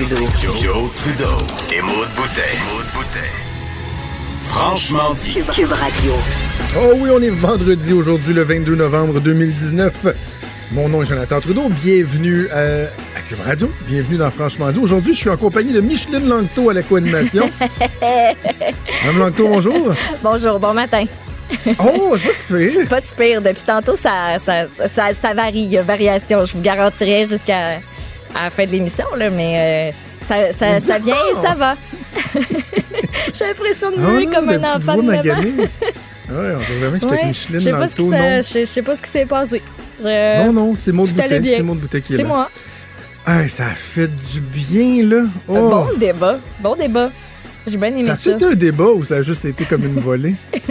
Trudeau. Joe, Trudeau et Maude Boutet. Franchement dit. Cube Radio. Oh oui, on est vendredi aujourd'hui, le 22 novembre 2019. Mon nom est Jonathan Trudeau. Bienvenue à, à Cube Radio. Bienvenue dans Franchement dit. Aujourd'hui, je suis en compagnie de Micheline Langto à la co-animation. Madame Langto, bonjour. Bonjour, bon matin. Oh, c'est pas si pire. C'est pas super. Depuis tantôt, ça, ça, ça, ça varie. Il y a variation. Je vous garantirai jusqu'à à la fin de l'émission, là, mais euh, ça, ça, ça vient et ça va. J'ai l'impression de Ah non, comme un enfant de 9 ans. maganée. Ouais, on dirait vraiment que j'étais Ouais, Micheline pas non? je je sais pas ce qui s'est passé. Je- Non, non, c'est Boutet. bien. C'est Maud Boutet qui est, C'est là. moi. Ah, ça a fait du bien, là. Euh, Oh. Bon débat. Bon débat. J'ai bien aimé Ça ça. a été un débat ou ça a juste été comme une volée?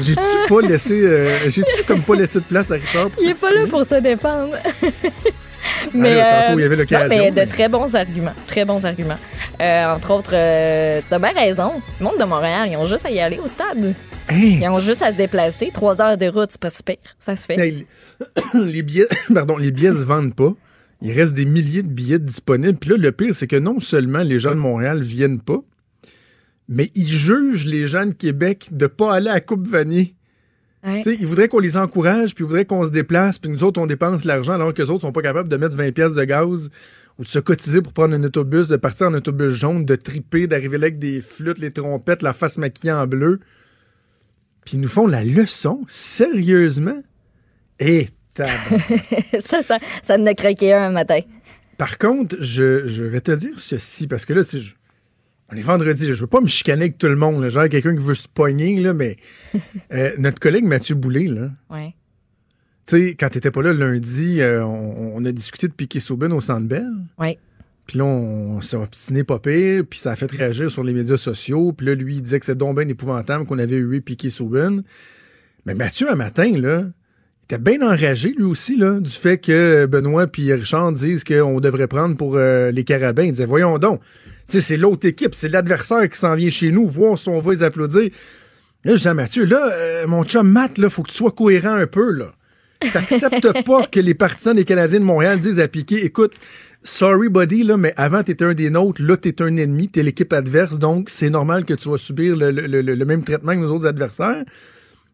J'ai-tu pas laissé. euh, J'ai-tu comme pas laissé de place à Richard? pour Il est pas là pour se défendre? Ah, là, tantôt, il y avait l'occasion, mais mais- de très bons arguments. Très bons arguments. Euh, entre autres, euh, t'as bien raison. Le monde de Montréal, ils ont juste à y aller au stade. Hey! Ils ont juste à se déplacer. Trois heures de route, c'est pas si pire. Ça se fait. Hey, les billets, pardon, les billets se vendent pas. Il reste des milliers de billets disponibles. Puis là, le pire, c'est que non seulement les gens de Montréal viennent pas, mais ils jugent les gens de Québec de pas aller à Coupe Vanier. Ouais. Ils voudraient qu'on les encourage, puis ils voudraient qu'on se déplace, puis nous autres, on dépense l'argent alors que les autres sont pas capables de mettre 20 pièces de gaz ou de se cotiser pour prendre un autobus, de partir en autobus jaune, de triper, d'arriver là avec des flûtes, les trompettes, la face maquillée en bleu. Puis ils nous font la leçon, sérieusement. Et ça, ça, ça me a craqué un matin. Par contre, je, je vais te dire ceci, parce que là, si je- on est vendredi, je veux pas me chicaner avec tout le monde, là, genre quelqu'un qui veut se pogner, là, mais euh, notre collègue Mathieu Boulay, là, Ouais. tu sais, quand t'étais pas là lundi, euh, on, on a discuté de piquer Souben au Centre Bell. Ouais. Puis là, on, s'est obstiné pas pire, puis ça a fait réagir sur les médias sociaux. Puis là, lui, il disait que c'est donc bien épouvantable qu'on avait eu piqué Souben. Mais Mathieu, un matin, là, il était bien enragé, lui aussi, là, du fait que Benoît puis Richard disent qu'on devrait prendre pour euh, les Carabins. Il disait, voyons donc, c'est l'autre équipe, c'est l'adversaire qui s'en vient chez nous, voir si on va les applaudir. Là, je dis à Mathieu, là, euh, mon chum Matt, là, faut que tu sois cohérent un peu, là. T'acceptes pas que les partisans des Canadiens de Montréal disent à Piqué, écoute, sorry buddy, là, mais avant t'étais un des nôtres, là t'es un ennemi, t'es l'équipe adverse, donc c'est normal que tu vas subir le, le- le- le même traitement que nos autres adversaires.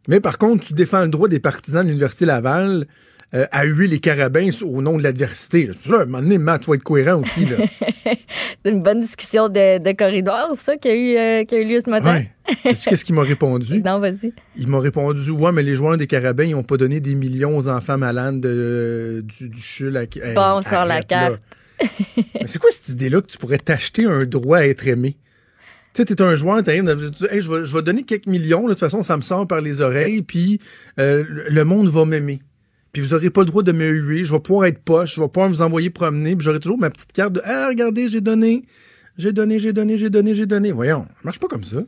Mais par contre, tu défends le droit des partisans de l'Université Laval euh, à huer les carabins au nom de l'adversité. Là, à un moment donné, Matt, vas être cohérent aussi. Là. C'est une bonne discussion de, de corridor, ça, qui a eu, euh, qui a eu lieu ce matin. Ouais. Sais-tu qu'est-ce qu'il m'a répondu? Non, vas-y. Il m'a répondu Ouais, mais les joueurs des Carabins, ils n'ont pas donné des millions aux enfants malades de, du, du CHUL. à- Bon, on sort la carte. mais c'est quoi cette idée-là que tu pourrais t'acheter un droit à être aimé? Tu sais, t'es un joueur, t'arrives, tu dis, hey, je vais, je vais donner quelques millions, là, de toute façon, ça me sort par les oreilles, puis euh, le monde va m'aimer. Puis vous aurez pas le droit de me huer, je vais pouvoir être poche, je vais pouvoir vous envoyer promener, puis j'aurai toujours ma petite carte de Ah, regardez, j'ai donné, j'ai donné, j'ai donné, j'ai donné, j'ai donné. Voyons, ça marche pas comme ça.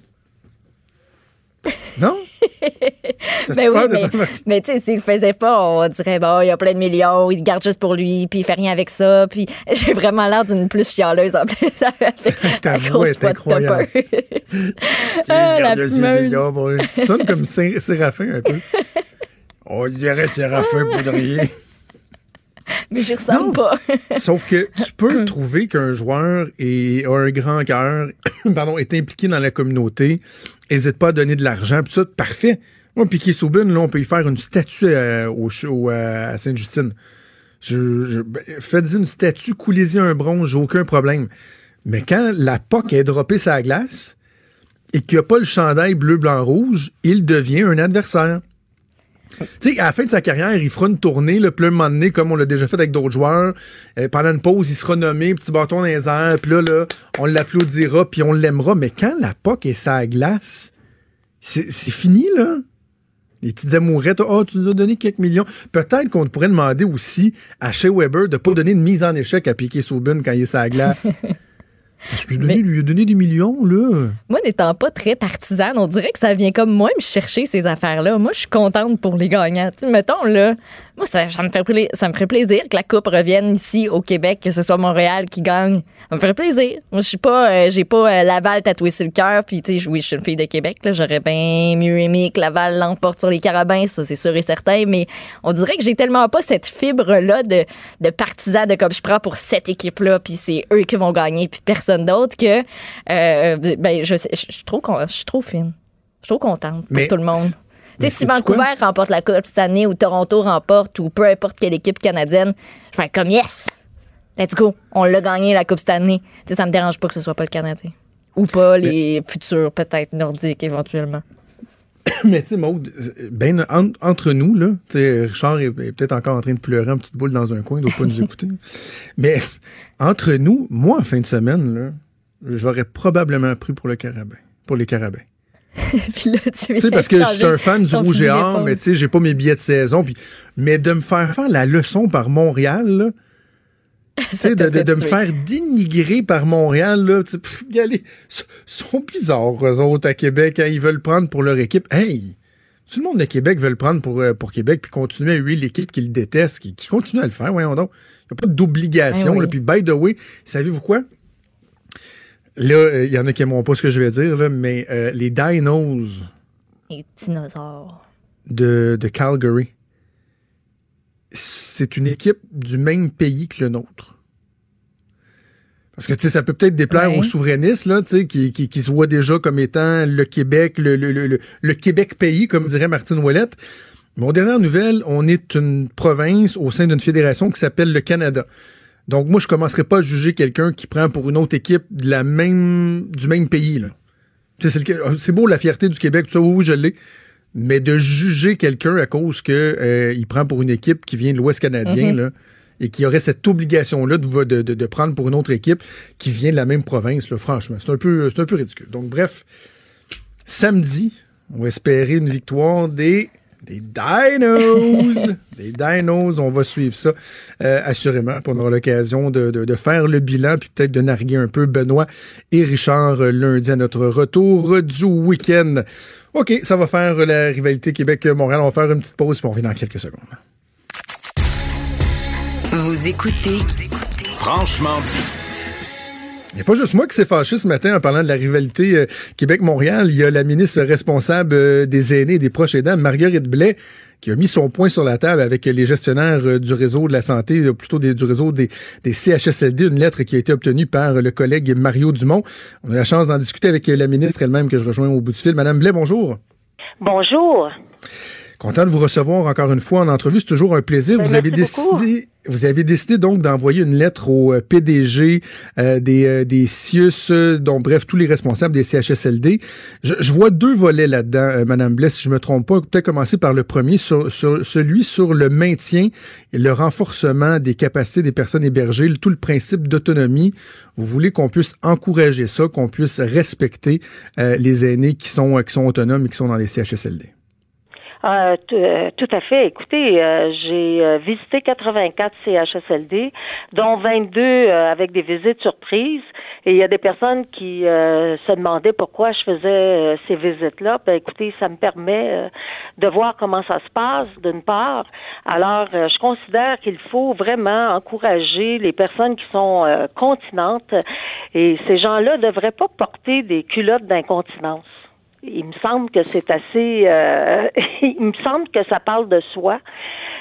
Non? Ben oui, mais, mais tu sais, s'il le faisait pas, on dirait, bon, il y a plein de millions, il le garde juste pour lui, puis il fait rien avec ça, puis j'ai vraiment l'air d'une plus chialeuse en plus. Ta voix est incroyable. C'est Ah, fumeuse. milliards pour lui. Tu sonnes comme Sé- Séraphin un peu. On dirait Séraphin Poudrier. mais j'y ressemble Non. pas. Sauf que tu peux trouver qu'un joueur est, a un grand cœur, pardon, est impliqué dans la communauté, n'hésite pas à donner de l'argent, puis ça, parfait. Moi, Piquet Soubin, là, on peut y faire une statue euh, au, à Sainte-Justine. Je, je- ben, Faites-y une statue, coulez-y un bronze, j'ai aucun problème. Mais quand la POC est droppée sa glace et qu'il n'y a pas le chandail bleu, blanc, rouge, il devient un adversaire. Tu sais, à la fin de sa carrière, il fera une tournée, le plein moment donné, comme on l'a déjà fait avec d'autres joueurs. Euh, pendant une pause, il sera nommé, petit bâton dans les airs, puis là, là, on l'applaudira, puis on l'aimera. Mais quand la POC est sa glace, c'est fini, là. Les petites amourettes, oh, tu nous as donné quelques millions. Peut-être qu'on pourrait demander aussi à Shea Weber de pas donner une mise en échec à Piquet Soubin quand il est sa glace. Qu'il lui, lui a donné des millions, là. Moi, n'étant pas très partisane, on dirait que ça vient comme moi me chercher ces affaires-là. Moi, je suis contente pour les gagnants. Mettons, là, moi, ça, ça me fait, ça me ferait plaisir que la Coupe revienne ici au Québec, que ce soit Montréal qui gagne. Ça me ferait plaisir. Moi, je suis pas, euh, j'ai pas euh, Laval tatoué sur le cœur, puis tu sais, oui, je suis une fille de Québec, là, j'aurais bien mieux aimé que Laval l'emporte sur les carabins, ça, c'est sûr et certain, mais on dirait que j'ai tellement pas cette fibre-là de, de partisan, de comme je prends pour cette équipe-là, puis c'est eux qui vont gagner, puis personne d'autre, que, euh, ben, je, je, je suis trop, je suis trop fine. Je suis trop contente pour Mais tout le monde. Tu sais, si Vancouver quoi? remporte la Coupe cette année ou Toronto remporte ou peu importe quelle équipe canadienne, je vais être comme yes! Let's go! On l'a gagné la Coupe cette année. Tu sais, ça me dérange pas que ce soit pas le Canadien. Ou pas les futurs, peut-être nordiques éventuellement. Mais tu sais, Maude, ben, en- entre nous, là, Richard est, est peut-être encore en train de pleurer en petite boule dans un coin, il doit pas nous écouter. Mais entre nous, moi, en fin de semaine, là, j'aurais probablement pris pour le carabin, pour les carabins. Puis là, tu sais, parce que je suis un fan du rouge et or, mais tu sais, j'ai pas mes billets de saison. Puis, mais de me faire faire la leçon par Montréal, là, de, de- de me faire dénigrer par Montréal, là, pff, sont bizarres, eux autres, à Québec, hein, ils veulent prendre pour leur équipe. Hey! Tout le monde de Québec veut le prendre pour, euh, pour Québec, puis continuer à huer l'équipe qu'ils détestent, qui, qui continue à le faire, voyons donc. Il n'y a pas d'obligation, oui. là. Puis, by the way, savez-vous quoi? Là, euh, il y en a qui n'aimeront pas ce que je vais dire, là, mais euh, les Dinos Les dinosaures. de, de Calgary, c'est une équipe du même pays que le nôtre. Parce que, tu sais, ça peut peut-être déplaire Ouais. aux souverainistes, là, tu sais, qui, qui, qui se voient déjà comme étant le Québec, le, le, le, le- le Québec pays, comme dirait Martine Ouellette. Mais aux dernières nouvelles, on est une province au sein d'une fédération qui s'appelle le Canada. Donc, moi, je commencerai pas à juger quelqu'un qui prend pour une autre équipe de la même, du même pays, là. C'est beau la fierté du Québec, tout ça, oui, oui, je l'ai. Mais de juger quelqu'un à cause que euh, prend pour une équipe qui vient de l'Ouest canadien, là, et qui aurait cette obligation-là de, de, de- de prendre pour une autre équipe qui vient de la même province, là, franchement, c'est un, peu, c'est un peu ridicule. Donc, bref, samedi, on va espérer une victoire des, des Dinos. des Dinos, on va suivre ça euh, assurément. On aura l'occasion de, de- de faire le bilan, puis peut-être de narguer un peu Benoît et Richard lundi à notre retour du week-end. OK, ça va faire la rivalité Québec-Montréal. On va faire une petite pause, puis on revient dans quelques secondes. Vous écoutez Franchement dit. Il n'y a pas juste moi qui s'est fâché ce matin en parlant de la rivalité euh, Québec-Montréal. Il y a la ministre responsable euh, des aînés et des proches aidants, Marguerite Blais, qui a mis son point sur la table avec les gestionnaires euh, du réseau de la santé, plutôt du réseau des, des CHSLD, une lettre qui a été obtenue par le collègue Mario Dumont. On a la chance d'en discuter avec la ministre elle-même que je rejoins au bout du fil. Madame Blais, bonjour. Bonjour. Content de vous recevoir encore une fois en entrevue. C'est toujours un plaisir. Ben, vous avez beaucoup. décidé, vous avez décidé donc d'envoyer une lettre au euh, PDG euh, des, euh, des CIUS, euh, dont bref tous les responsables des CHSLD. Je, je vois deux volets là-dedans, euh, Madame Blais, si je me trompe pas. Peut-être commencer par le premier, sur, sur celui sur le maintien et le renforcement des capacités des personnes hébergées, tout le principe d'autonomie. Vous voulez qu'on puisse encourager ça, qu'on puisse respecter euh, les aînés qui sont qui sont autonomes et qui sont dans les CHSLD. Euh, tout à fait. Écoutez, euh, j'ai euh, visité 84 CHSLD, dont 22 euh, avec des visites surprises. Et il y a des personnes qui se demandaient pourquoi je faisais ces visites-là. Ben, écoutez, ça me permet de voir comment ça se passe, d'une part. Alors, je considère qu'il faut vraiment encourager les personnes qui sont continentes. Et ces gens-là devraient pas porter des culottes d'incontinence. Il me semble que c'est assez. euh, il me semble que ça parle de soi.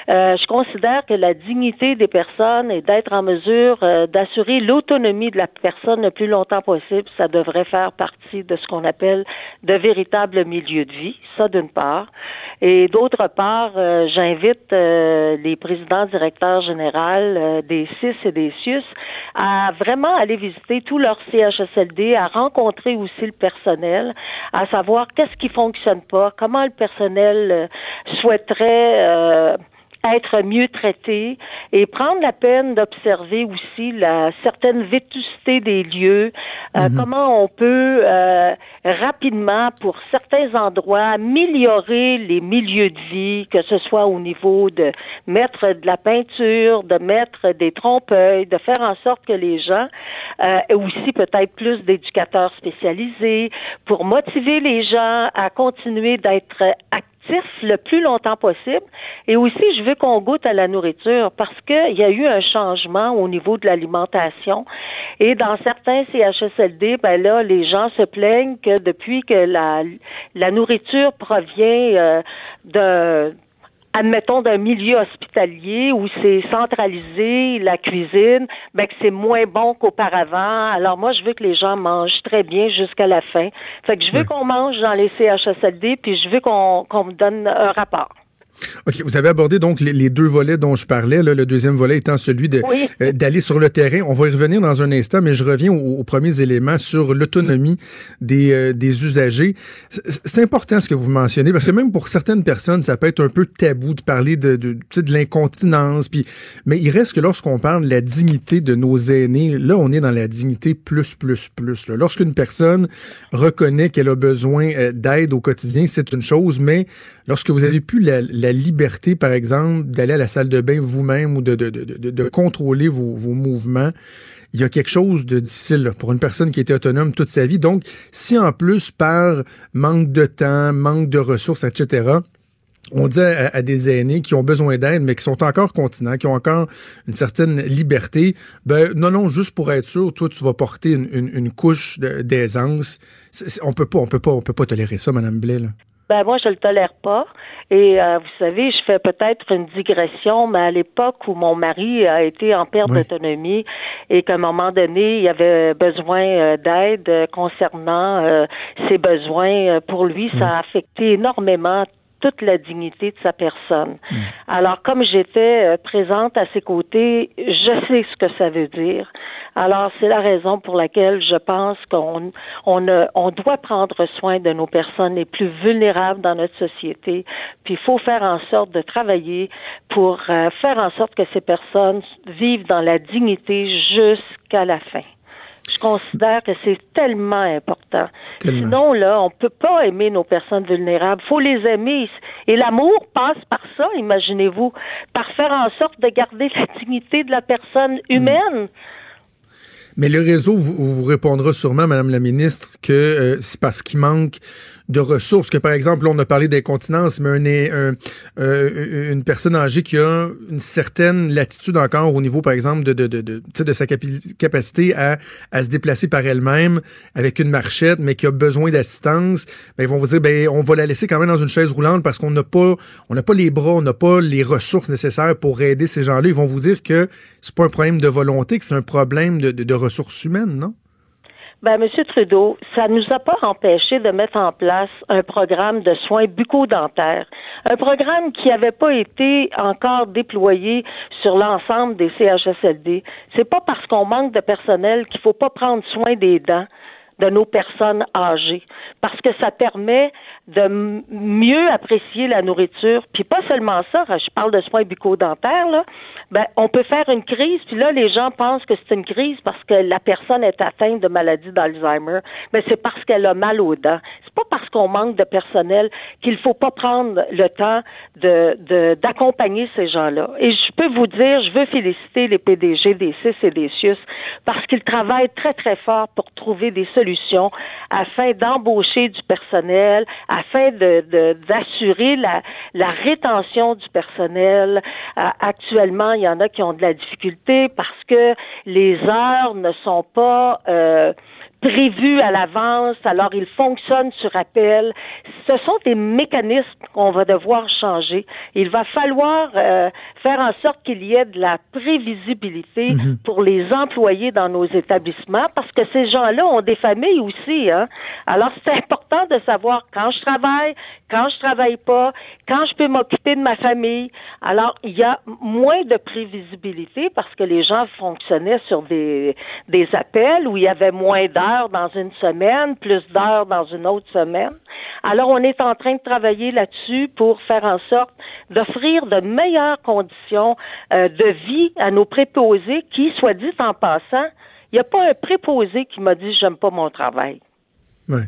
Euh, je considère que la dignité des personnes et d'être en mesure euh, d'assurer l'autonomie de la personne le plus longtemps possible, ça devrait faire partie de ce qu'on appelle de véritables milieux de vie. Ça d'une part. Et d'autre part, euh, j'invite euh, les présidents directeurs généraux euh, des CIS et des CIUS à vraiment aller visiter tous leurs CHSLD, à rencontrer aussi le personnel, à savoir qu'est-ce qui fonctionne pas, comment le personnel souhaiterait être mieux traités et prendre la peine d'observer aussi la certaine vétusté des lieux, euh, Mhm. comment on peut euh, rapidement, pour certains endroits, améliorer les milieux de vie, que ce soit au niveau de mettre de la peinture, de mettre des trompe-l'œil, de faire en sorte que les gens, euh, et aussi peut-être plus d'éducateurs spécialisés, pour motiver les gens à continuer d'être actifs le plus longtemps possible. Et aussi, je veux qu'on goûte à la nourriture parce qu'il y a eu un changement au niveau de l'alimentation. Et dans certains CHSLD, ben là, les gens se plaignent que depuis que la, la nourriture provient euh, de admettons d'un milieu hospitalier où c'est centralisé la cuisine, ben que c'est moins bon qu'auparavant. Alors moi, je veux que les gens mangent très bien jusqu'à la fin. Fait que je veux qu'on mange dans les CHSLD, puis je veux qu'on qu'on me donne un rapport. OK, vous avez abordé donc les, les deux volets dont je parlais, là, le deuxième volet étant celui Oui. euh, d'aller sur le terrain. On va y revenir dans un instant, mais je reviens aux, aux premiers éléments sur l'autonomie des, euh, des usagers. C'est important ce que vous mentionnez, parce que même pour certaines personnes, ça peut être un peu tabou de parler de, l'incontinence, puis mais il reste que lorsqu'on parle de la dignité de nos aînés, là, on est dans la dignité plus, plus, plus. Lorsqu'une personne reconnaît qu'elle a besoin euh, d'aide au quotidien, c'est une chose, mais lorsque vous avez la, la liberté, par exemple, d'aller à la salle de bain vous-même ou de, contrôler vos, mouvements, il y a quelque chose de difficile pour une personne qui était autonome toute sa vie. Donc, si en plus, par manque de temps, manque de ressources, etc., on dit à, des aînés qui ont besoin d'aide, mais qui sont encore continents, qui ont encore une certaine liberté, ben non, non, juste pour être sûr, toi, tu vas porter une, couche d'aisance. On peut pas, on peut pas, on peut pas tolérer ça, Madame Blais. Ben moi, je le tolère pas. Et euh, vous savez, je fais peut-être une digression, mais à l'époque où mon mari a été en perte Oui. d'autonomie et qu'à un moment donné, il avait besoin euh, d'aide concernant euh, ses besoins, euh, pour lui, ça a affecté énormément toute la dignité de sa personne. Alors, comme j'étais euh, présente à ses côtés, je sais ce que ça veut dire. Alors, c'est la raison pour laquelle je pense qu'on on, on doit prendre soin de nos personnes les plus vulnérables dans notre société. Puis, il faut faire en sorte de travailler pour euh, faire en sorte que ces personnes vivent dans la dignité jusqu'à la fin. Je considère que c'est tellement important. Tellement. Sinon, là, on peut pas aimer nos personnes vulnérables. faut les aimer. Et l'amour passe par ça, imaginez-vous, par faire en sorte de garder la dignité de la personne humaine. Mais le réseau vous, répondra sûrement, Madame la ministre, que euh, c'est parce qu'il manque de ressources. Que par exemple, là, on a parlé d'incontinence, mais euh, une personne âgée qui a une certaine latitude encore au niveau, par exemple, de, sa capacité à, se déplacer par elle-même avec une marchette, mais qui a besoin d'assistance, ben, ils vont vous dire, ben, on va la laisser quand même dans une chaise roulante parce qu'on n'a pas, on n'a pas les bras, on n'a pas les ressources nécessaires pour aider ces gens-là. Ils vont vous dire que c'est pas un problème de volonté, que c'est un problème de, de, de ressources humaines, non? Ben, Monsieur Trudeau, ça nous a pas empêché de mettre en place un programme de soins bucco-dentaires. Un programme qui n'avait pas été encore déployé sur l'ensemble des CHSLD. C'est pas parce qu'on manque de personnel qu'il faut pas prendre soin des dents de nos personnes âgées. Parce que ça permet de mieux apprécier la nourriture. Puis pas seulement ça, je parle de soins bucco-dentaires, là. Ben, on peut faire une crise, puis là, les gens pensent que c'est une crise parce que la personne est atteinte de maladie d'Alzheimer. Mais c'est parce qu'elle a mal aux dents. C'est pas parce qu'on manque de personnel qu'il faut pas prendre le temps de, de- d'accompagner ces gens-là. Et je peux vous dire, je veux féliciter les PDG des CIS et des CIUS parce qu'ils travaillent très, très fort pour trouver des solutions afin d'embaucher du personnel, afin de, d'assurer la, la rétention du personnel. Euh, actuellement, il y en a qui ont de la difficulté parce que les heures ne sont pas euh, prévues à l'avance, alors ils fonctionnent sur appel. Ce sont des mécanismes qu'on va devoir changer. Il va falloir euh, faire en sorte qu'il y ait de la prévisibilité pour les employés dans nos établissements parce que ces gens-là ont des familles aussi. Hein? Alors, c'est important de savoir quand je travaille, quand je travaille pas, quand je peux m'occuper de ma famille. Alors, il y a moins de prévisibilité parce que les gens fonctionnaient sur des, des appels où il y avait moins d'heures dans une semaine, plus d'heures dans une autre semaine. Alors, on est en train de travailler là-dessus pour faire en sorte d'offrir de meilleures conditions euh, de vie à nos préposés qui, soit dit en passant, il n'y a pas un préposé qui m'a dit j'aime pas mon travail. Ouais.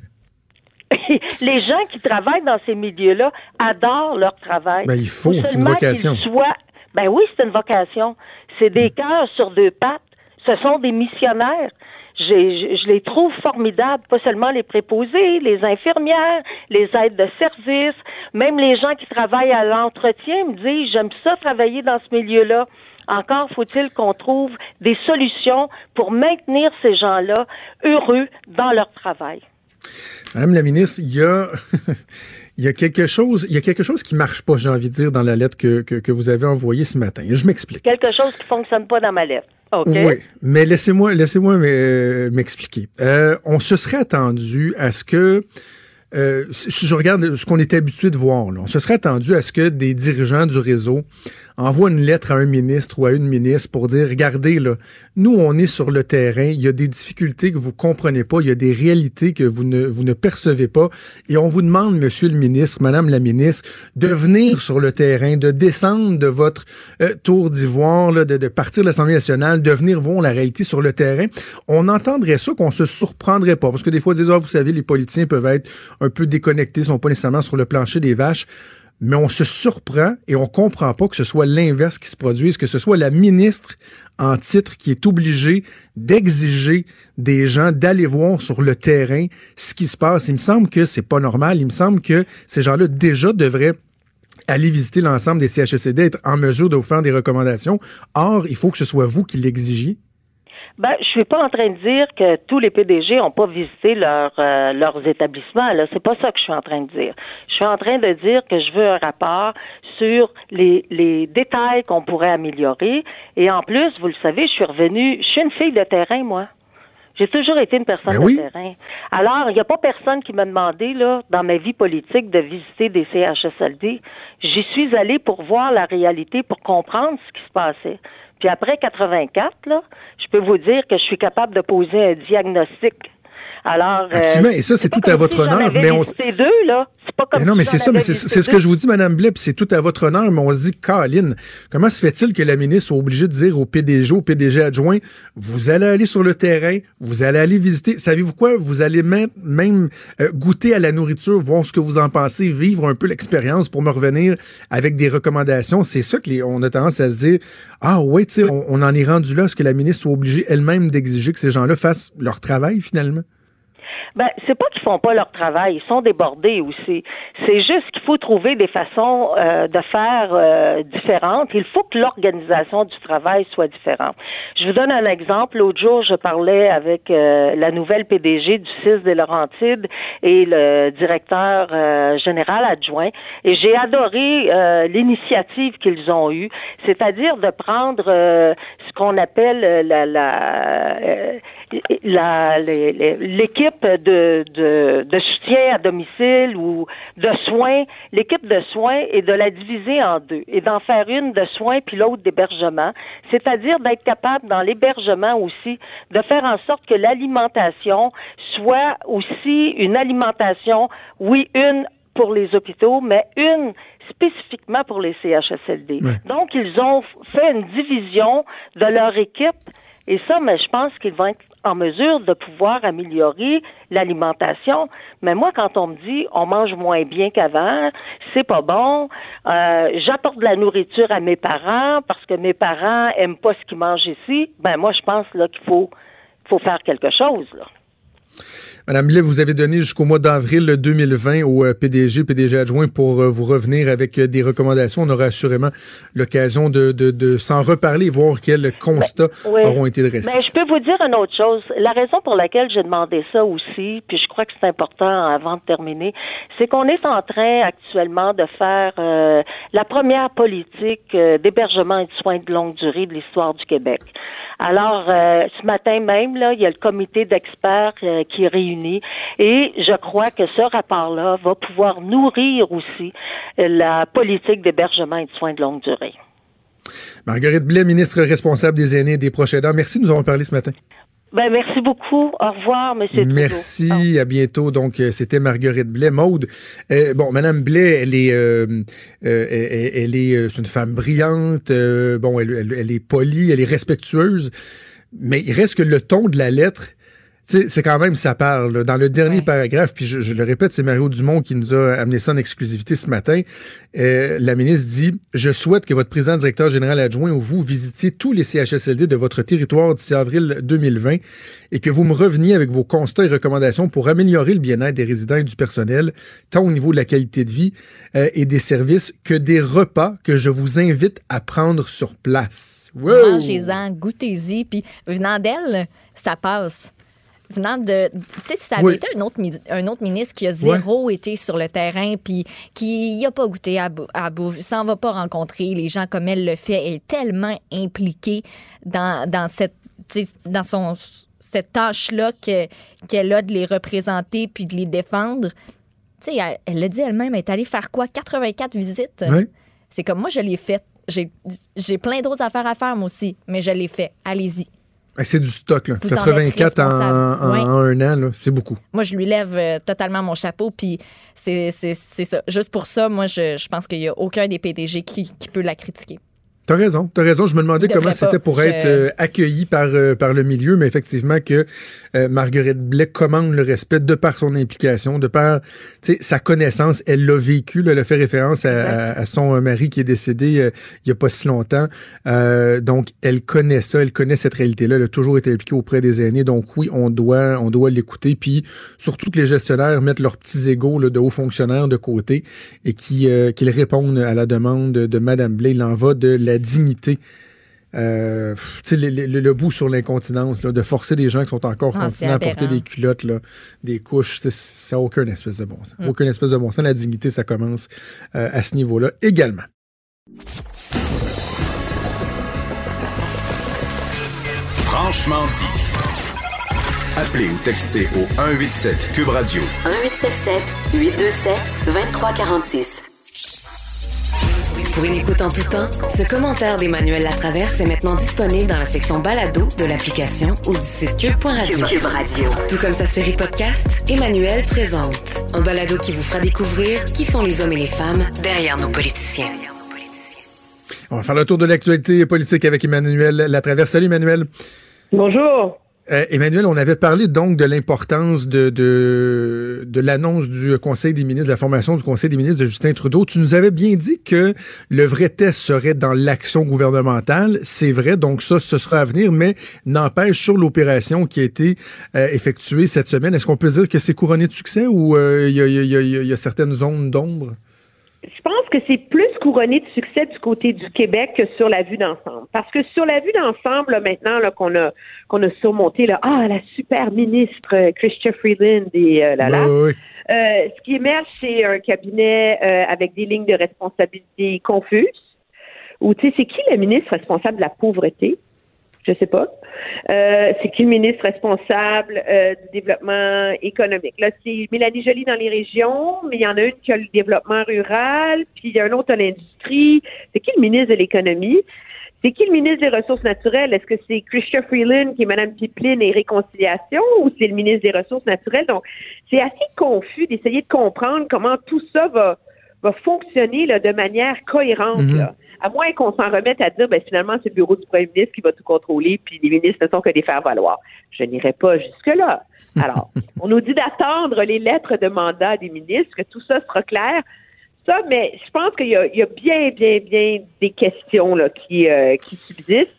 les gens qui travaillent dans ces milieux-là adorent leur travail. Ben, il faut, c'est une vocation. soient- Ben oui, c'est une vocation. C'est des cœurs sur deux pattes. Ce sont des missionnaires. Je les trouve formidables, pas seulement les préposés, les infirmières, les aides de service, même les gens qui travaillent à l'entretien me disent j'aime ça travailler dans ce milieu-là. Encore faut-il qu'on trouve des solutions pour maintenir ces gens-là heureux dans leur travail. Madame la ministre, il y a, il y a quelque chose, il y a quelque chose qui marche pas, j'ai envie de dire, dans la lettre que, que, que vous avez envoyée ce matin. Je m'explique. Quelque chose qui fonctionne pas dans ma lettre. OK? Oui, mais laissez-moi laissez-moi euh, m'expliquer. Euh, on se serait attendu à ce que euh, si je regarde ce qu'on était habitué de voir, là, on se serait attendu à ce que des dirigeants du réseau envoient une lettre à un ministre ou à une ministre pour dire regardez là, nous on est sur le terrain, il y a des difficultés que vous comprenez pas, il y a des réalités que vous ne vous ne percevez pas et on vous demande monsieur le ministre, madame la ministre de venir sur le terrain, de descendre de votre euh, tour d'ivoire de, de partir de l'Assemblée nationale, de venir voir la réalité sur le terrain. On entendrait ça qu'on se surprendrait pas parce que des fois ils disent ah, vous savez les politiciens peuvent être un peu déconnectés, sont pas nécessairement sur le plancher des vaches mais on se surprend et on comprend pas que ce soit l'inverse qui se produise, que ce soit la ministre en titre qui est obligée d'exiger des gens d'aller voir sur le terrain ce qui se passe. Il me semble que c'est pas normal. Il me semble que ces gens-là déjà devraient aller visiter l'ensemble des CHSCD, être en mesure de vous faire des recommandations. Or, il faut que ce soit vous qui l'exigiez. Ben, je suis pas en train de dire que tous les PDG ont pas visité leur, euh, leurs établissements. Là, c'est pas ça que je suis en train de dire. Je suis en train de dire que je veux un rapport sur les, les détails qu'on pourrait améliorer. Et en plus, vous le savez, je suis revenue. Je suis une fille de terrain, moi. J'ai toujours été une personne Ben oui. de terrain. Alors, il n'y a pas personne qui m'a demandé, là, dans ma vie politique, de visiter des CHSLD. J'y suis allée pour voir la réalité, pour comprendre ce qui se passait. Puis après 84, là, je peux vous dire que je suis capable de poser un diagnostic. Alors, euh, Absolument. Et ça, c'est tout à votre honneur, mais on- visité deux, là. C'est pas comme Mais non, mais c'est ça, mais c'est ce que je vous dis, Madame puis c'est tout à votre honneur, mais on se dit, Caroline, comment se fait-il que la ministre soit obligée de dire au PDG, au PDG adjoint, vous allez aller sur le terrain, vous allez aller visiter, savez-vous quoi, vous allez même, même euh, goûter à la nourriture, voir ce que vous en pensez, vivre un peu l'expérience pour me revenir avec des recommandations. C'est ça que les, on a tendance à se dire, ah ouais, tu sais, on, on en est rendu là, est-ce que la ministre soit obligée elle-même d'exiger que ces gens-là fassent leur travail finalement? Ben, c'est pas qu'ils font pas leur travail, ils sont débordés aussi. C'est juste qu'il faut trouver des façons euh, de faire euh, différentes. Il faut que l'organisation du travail soit différente. Je vous donne un exemple. L'autre jour, je parlais avec euh, la nouvelle PDG du CIS des Laurentides et le directeur euh, général adjoint, et j'ai adoré euh, l'initiative qu'ils ont eue, c'est-à-dire de prendre euh, ce qu'on appelle la, la l'équipe de, de, de soutien à domicile ou de soins, l'équipe de soins et de la diviser en deux et d'en faire une de soins puis l'autre d'hébergement, c'est-à-dire d'être capable dans l'hébergement aussi de faire en sorte que l'alimentation soit aussi une alimentation, oui, une pour les hôpitaux, mais une spécifiquement pour les CHSLD. Donc, ils ont fait une division de leur équipe et ça, mais je pense qu'ils vont être en mesure de pouvoir améliorer l'alimentation. Mais moi, quand on me dit on mange moins bien qu'avant, c'est pas bon, euh, j'apporte de la nourriture à mes parents parce que mes parents aiment pas ce qu'ils mangent ici, ben moi, je pense là qu'il faut, faut faire quelque chose. Là. Madame Blais, vous avez donné jusqu'au mois d'avril 2020 au euh, PDG, PDG adjoint pour euh, vous revenir avec euh, des recommandations. On aura assurément l'occasion de, de, de s'en reparler, voir quels constats Oui. auront été dressés. Mais je peux vous dire une autre chose. La raison pour laquelle j'ai demandé ça aussi, puis je crois que c'est important avant de terminer, c'est qu'on est en train actuellement de faire euh, la première politique euh, d'hébergement et de soins de longue durée de l'histoire du Québec. Alors, euh, ce matin même, il y a le comité d'experts euh, qui est réuni et je crois que ce rapport-là va pouvoir nourrir aussi euh, la politique d'hébergement et de soins de longue durée. Marguerite Blais, ministre responsable des aînés et des proches aidants, merci de nous avoir parlé ce matin. Ben, merci beaucoup. Au revoir, Monsieur Trudeau. Merci, à bientôt. Donc, euh, c'était Marguerite Blais. Maude, euh, bon, Madame Blais, elle est, euh, euh, elle, elle est, c'est une femme brillante. euh, bon, elle, elle- elle est polie, elle est respectueuse. Mais il reste que le ton de la lettre, c'est quand même ça parle. là. Dans le dernier Ouais. paragraphe, puis je, je le répète, c'est Mario Dumont qui nous a amené ça en exclusivité ce matin. Euh, la ministre dit Je souhaite que votre président directeur général adjoint ou vous visitiez tous les CHSLD de votre territoire d'ici avril 2020 et que vous me reveniez avec vos constats et recommandations pour améliorer le bien-être des résidents et du personnel, tant au niveau de la qualité de vie euh, et des services que des repas que je vous invite à prendre sur place. Wow! Mangez-en, goûtez-y, puis venant d'elle, ça passe. Venant de. Tu sais, si ça avait Oui. été un autre, un autre ministre qui a zéro été sur le terrain, puis qui n'a pas goûté à, à bouffe, s'en va pas rencontrer les gens comme elle le fait, elle est tellement impliquée dans, dans cette. dans son cette tâche-là que- qu'elle a de les représenter puis de les défendre. Tu sais, elle elle l'a dit elle-même, elle est allée faire quoi? 84 visites? Ouais. C'est comme moi, je l'ai faite. J'ai j'ai plein d'autres affaires à faire, moi aussi, mais je l'ai fait. Allez-y. Ben, C'est du stock, là. Vous en êtes 84 en, un an, là, c'est beaucoup. Moi, je lui lève euh, totalement mon chapeau, puis c'est c'est- c'est ça. Juste pour ça, moi, je, je pense qu'il n'y a aucun des PDG qui, qui peut la critiquer. T'as raison, t'as raison. Je me demandais comment c'était pour Je- être euh, accueilli par, euh, par le milieu, mais effectivement que euh, Marguerite Blais commande le respect de par son implication, de par sa connaissance. Elle l'a vécu, là, elle a fait référence à, à- à son euh, mari qui est décédé euh, il y a pas si longtemps. Euh, donc, elle connaît ça, elle connaît cette réalité-là. Elle a toujours été impliquée auprès des aînés. Donc, oui, on doit, on doit l'écouter. Puis, surtout que les gestionnaires mettent leurs petits égaux là, de hauts fonctionnaires de côté et qui, euh, qu'ils répondent à la demande de Madame Blais. Il en va de la dignité. Euh, le, le- le bout sur l'incontinence, là, de forcer des gens qui sont encore Ah, c'est continents à porter des culottes, là, des couches, c'est- ça n'a aucun espèce de bon sens. Aucun espèce de bon sens. La dignité, ça commence euh, à ce niveau-là également. Franchement dit. Appelez ou textez au 187 Cube Radio 1877 827 2346. Pour une écoute en tout temps, ce commentaire d'Emmanuel Latraverse est maintenant disponible dans la section balado de l'application ou du site cube.radio. Tout comme sa série podcast, Emmanuel présente. Un balado qui vous fera découvrir qui sont les hommes et les femmes derrière nos politiciens. On va faire le tour de l'actualité politique avec Emmanuel Latraverse. Salut Emmanuel. Bonjour. Euh, Emmanuel, on avait parlé donc de l'importance de, de, l'annonce du Conseil des ministres, de la formation du Conseil des ministres de Justin Trudeau. Tu nous avais bien dit que le vrai test serait dans l'action gouvernementale. C'est vrai, donc ça, ce sera à venir, mais n'empêche sur l'opération qui a été euh, effectuée cette semaine. Est-ce qu'on peut dire que c'est couronné de succès ou euh, il y, a, y a- y a- certaines zones d'ombre? Je pense que c'est plus couronné de succès du côté du Québec que sur la vue d'ensemble. Parce que sur la vue d'ensemble, maintenant qu'on a qu'on a surmonté là, ah la super ministre euh, Chrystia Freeland et euh, là là. Oui, oui, oui. Euh, ce qui émerge, c'est un cabinet euh, avec des lignes de responsabilité confuses. Ou tu sais, c'est qui le ministre responsable de la pauvreté? Je sais pas. Euh, c'est qui le ministre responsable euh, du développement économique? Là, c'est Mélanie Joly dans les régions, mais il y en a une qui a le développement rural, puis il y a un autre à l'industrie. C'est qui le ministre de l'économie? C'est qui le ministre des Ressources naturelles? Est-ce que c'est Christian Freeland qui est Mme Pipeline et Réconciliation ou c'est le ministre des Ressources naturelles? Donc, c'est assez confus d'essayer de comprendre comment tout ça va, va fonctionner là, de manière cohérente. Mhm. là. À moins qu'on s'en remette à dire, ben, finalement, c'est le bureau du premier ministre qui va tout contrôler, puis les ministres ne sont que des faire-valoir. Je n'irai pas jusque-là. Alors, on nous dit d'attendre les lettres de mandat des ministres, que tout ça sera clair. Ça, mais je pense qu'il y, y a bien, bien, bien des questions là, qui, euh, qui subsistent.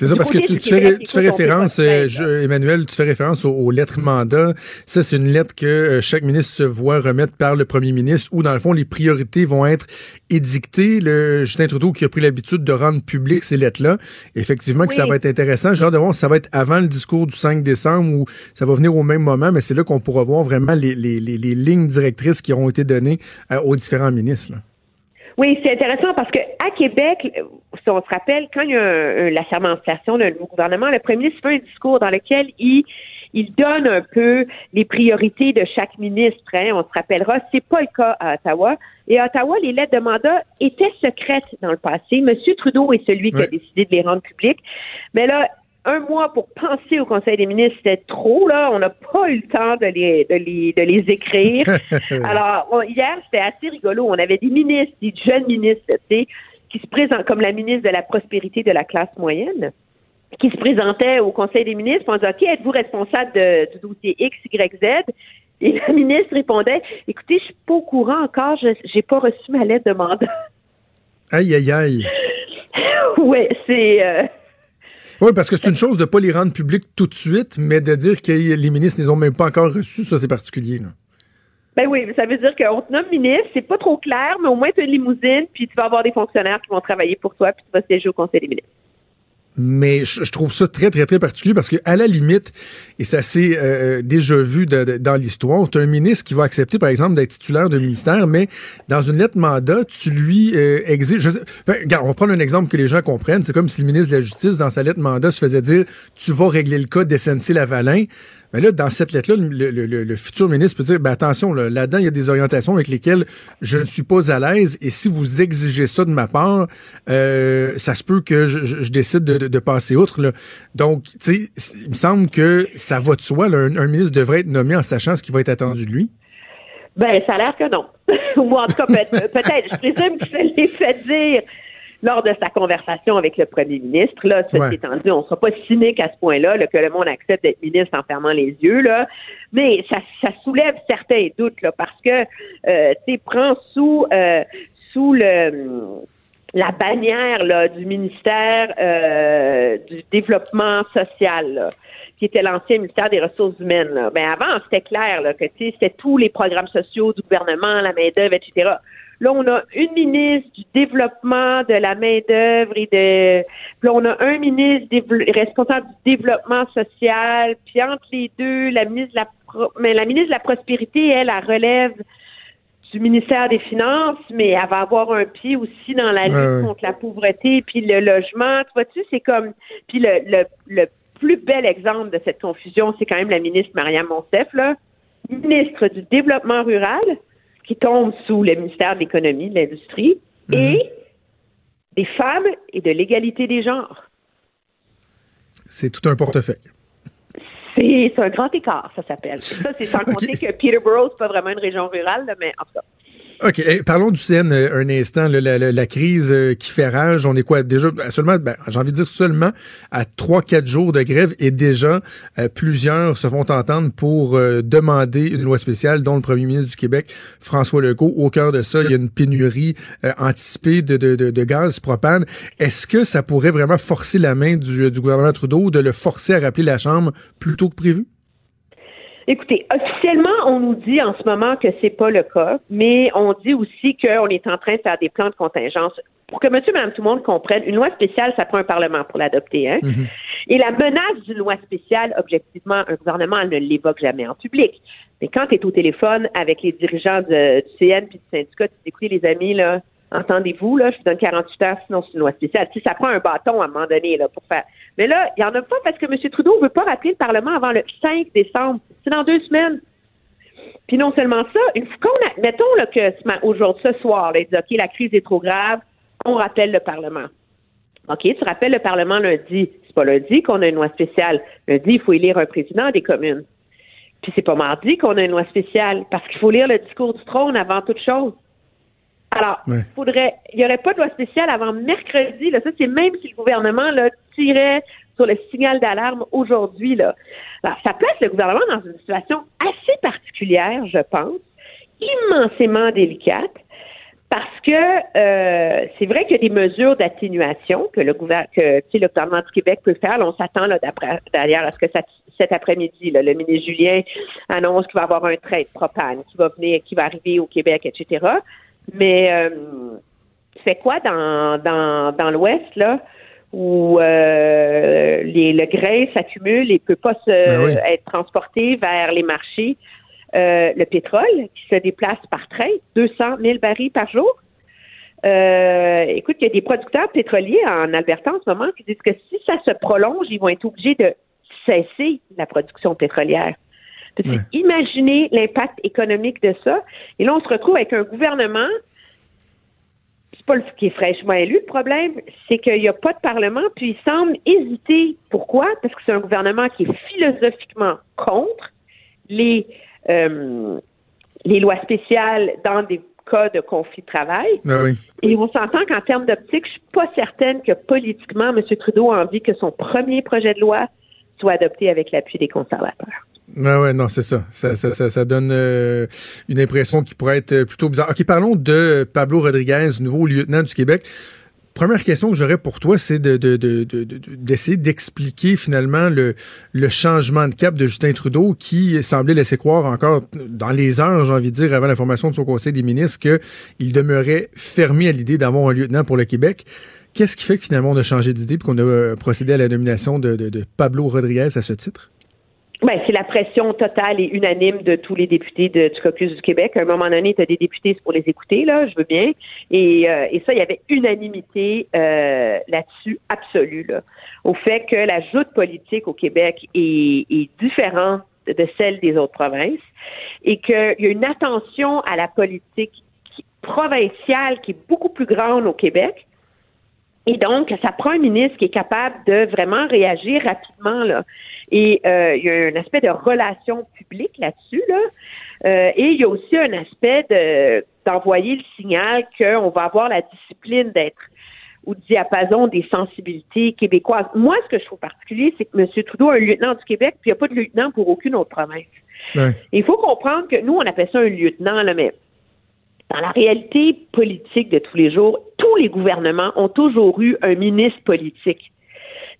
C'est ça, parce que tu, fais, tu référence, euh, je- Emmanuel, tu fais référence aux, aux lettres mandat. Ça, c'est une lettre que euh, chaque ministre se voit remettre par le premier ministre, où dans le fond, les priorités vont être édictées. Le Justin Trudeau qui a pris l'habitude de rendre public ces lettres-là. Effectivement que ça va être intéressant. J'ai hâte de voir si ça va être avant le discours du 5 décembre ou ça va venir au même moment, mais c'est là qu'on pourra voir vraiment les, les, les, les lignes directrices qui auront été données euh, aux différents ministres. là. Oui, c'est intéressant parce que à Québec, si on se rappelle, quand il y a un- un- la sermentation d'un nouveau gouvernement, le premier ministre fait un discours dans lequel il il donne un peu les priorités de chaque ministre. hein. On se rappellera, c'est pas le cas à Ottawa. Et à Ottawa, les lettres de mandat étaient secrètes dans le passé. Monsieur Trudeau est celui qui a décidé de les rendre publiques. Mais là, un mois pour penser au Conseil des ministres, c'était trop, là. On n'a pas eu le temps de les, de les, de les écrire. Alors, hier, c'était assez rigolo. On avait des ministres, des jeunes ministres, tu sais, qui se présentent comme la ministre de la prospérité de la classe moyenne qui se présentaient au Conseil des ministres, on disait, OK, êtes-vous responsable de, du dossier X, Y, Z? Et la ministre répondait, écoutez, je suis pas au courant encore, je j'ai pas reçu ma lettre de mandat. Aïe, aïe, aïe. oui, c'est... Euh, oui, parce que c'est une chose de ne pas les rendre publics tout de suite, mais de dire que les ministres ne les ont même pas encore reçus, ça, c'est particulier. Là. Ben oui, ça veut dire qu'on te nomme ministre, c'est pas trop clair, mais au moins tu as une limousine, puis tu vas avoir des fonctionnaires qui vont travailler pour toi, puis tu vas siéger au Conseil des ministres mais je, trouve ça très, très, très particulier parce que à la limite, et ça s'est euh, déjà vu dans l'histoire, tu as un ministre qui va accepter, par exemple, d'être titulaire d'un ministère, mais dans une lettre mandat, tu lui euh, exiges... Ben, regarde, on va prendre un exemple que les gens comprennent. C'est comme si le ministre de la Justice, dans sa lettre mandat, se faisait dire « Tu vas régler le cas d'SNC-Lavalin ». Mais là, dans cette lettre-là, le, futur ministre peut dire ben attention, là-dedans, il y a des orientations avec lesquelles je ne suis pas à l'aise, et si vous exigez ça de ma part, euh, ça se peut que je, décide de, passer outre. Là. Donc, tu sais, il me semble que ça va de soi. un, ministre devrait être nommé en sachant ce qui va être attendu de lui. Ben, ça a l'air que non. Ou en tout cas, peut-être, je présume que ça l'est fait dire lors de sa conversation avec le premier ministre. Là, ceci étant dit, on ne sera pas cynique à ce point-là, que le monde accepte d'être ministre en fermant les yeux, là. Mais ça, ça soulève certains doutes, là, parce que euh, tu prends sous euh, sous le la bannière là, du ministère euh, du développement social, qui était l'ancien ministère des Ressources humaines. Là. Ben avant, c'était clair là, que c'était tous les programmes sociaux du gouvernement, la main-d'œuvre, etc. Là, on a une ministre du développement de la main-d'œuvre et de. là, on a un ministre responsable du développement social. Puis entre les deux, la ministre de la mais la ministre de la Prospérité, elle, elle relève du ministère des Finances, mais elle va avoir un pied aussi dans la lutte contre la pauvreté, puis le logement. Tu vois-tu, c'est comme. Puis le, le, le plus bel exemple de cette confusion, c'est quand même la ministre Marianne Monsef, là, ministre du Développement rural, qui tombe sous le ministère de l'Économie, de l'Industrie, mhm. et des femmes et de l'égalité des genres. C'est tout un portefeuille. C'est un grand écart, ça s'appelle. Ça, c'est sans compter que Peterborough, c'est pas vraiment une région rurale, mais en tout cas. OK. parlons du CN euh, un instant. la, crise euh, qui fait rage, on est quoi? Déjà, seulement, ben, j'ai envie de dire seulement à 3-4 jours de grève et déjà euh, plusieurs se font entendre pour demander une loi spéciale, dont le premier ministre du Québec, François Legault. Au cœur de ça, il y a une pénurie anticipée de, de, de, gaz propane. Est-ce que ça pourrait vraiment forcer la main du, du gouvernement Trudeau de le forcer à rappeler la Chambre plus tôt que prévu? Écoutez, officiellement, on nous dit en ce moment que c'est pas le cas, mais on dit aussi qu'on est en train de faire des plans de contingence. Pour que monsieur, madame, tout le monde comprenne, une loi spéciale, ça prend un Parlement pour l'adopter. Hein? Mhm. Et la menace d'une loi spéciale, objectivement, un gouvernement ne l'évoque jamais en public. Mais quand tu es au téléphone avec les dirigeants du CN puis du syndicat, tu dis, écoutez, les amis, là, entendez-vous, là, je vous donne 48 heures, sinon c'est une loi spéciale. Si ça prend un bâton à un moment donné, là, pour faire. Mais là, il n'y en a pas parce que M. Trudeau ne veut pas rappeler le Parlement avant le 5 décembre. C'est dans deux semaines. Puis non seulement ça, une fois qu'on a, mettons là, que aujourd'hui, ce soir, là, il dit OK, la crise est trop grave, on rappelle le Parlement. OK, tu rappelles le Parlement lundi. C'est pas lundi qu'on a une loi spéciale. Lundi, il faut élire un président des communes. Puis c'est pas mardi qu'on a une loi spéciale, parce qu'il faut lire le discours du trône avant toute chose. Alors, il faudrait, il n'y aurait pas de loi spéciale avant mercredi. Là, ça, c'est même si le gouvernement là, tirait sur le signal d'alarme aujourd'hui. Là. Alors, ça place le gouvernement dans une situation assez particulière, je pense, immensément délicate, parce que euh, c'est vrai qu'il y a des mesures d'atténuation que le gouvernement, que le gouvernement du Québec peut faire. on s'attend là d'ailleurs à ce que cet après-midi, le ministre Julien annonce qu'il va avoir un train de propane qui va venir, qui va arriver au Québec, etc. Mais euh, c'est quoi dans, dans, dans l'Ouest, là, où euh, les, le grain s'accumule et ne peut pas se, ben être transporté vers les marchés? Euh, le pétrole qui se déplace par train, 200 000 barils par jour. Euh, écoute, il y a des producteurs pétroliers en Alberta en ce moment qui disent que si ça se prolonge, ils vont être obligés de cesser la production pétrolière. Imaginez l'impact économique de ça. Et là, on se retrouve avec un gouvernement. C'est pas le qui est fraîchement élu. Le problème, c'est qu'il n'y a pas de Parlement, puis il semble hésiter. Pourquoi? Parce que c'est un gouvernement qui est philosophiquement contre les, euh, les lois spéciales dans des cas de conflit de travail. Ah oui. Et on s'entend qu'en termes d'optique, je suis pas certaine que politiquement, M. Trudeau a envie que son premier projet de loi soit adopté avec l'appui des conservateurs. Ah ouais, non, c'est ça. Ça, ça, ça, ça donne euh, une impression qui pourrait être plutôt bizarre. OK, parlons de Pablo Rodriguez, nouveau lieutenant du Québec. Première question que j'aurais pour toi, c'est de, de, de, d'essayer d'expliquer finalement le, le changement de cap de Justin Trudeau qui semblait laisser croire encore dans les heures, j'ai envie de dire, avant la formation de son Conseil des ministres, qu'il demeurait fermé à l'idée d'avoir un lieutenant pour le Québec. Qu'est-ce qui fait que finalement on a changé d'idée et qu'on a procédé à la nomination de, de, de Pablo Rodriguez à ce titre? Ben, c'est la pression totale et unanime de tous les députés du caucus du Québec. À un moment donné, tu as des députés, pour les écouter, là, je veux bien. Et, euh, et ça, il y avait unanimité euh, là-dessus, absolue, là, au fait que la joute politique au Québec est, est différente de celle des autres provinces et qu'il y a une attention à la politique provinciale qui est beaucoup plus grande au Québec. Et donc, ça prend un ministre qui est capable de vraiment réagir rapidement, là. Et euh, il y a un aspect de relation publique là-dessus, là. Euh, et il y a aussi un aspect de d'envoyer le signal qu'on va avoir la discipline d'être au diapason des sensibilités québécoises. Moi, ce que je trouve particulier, c'est que M. Trudeau a un lieutenant du Québec, puis il n'y a pas de lieutenant pour aucune autre province. Ouais. Il faut comprendre que nous, on appelle ça un lieutenant, là, mais dans la réalité politique de tous les jours, tous les gouvernements ont toujours eu un ministre politique.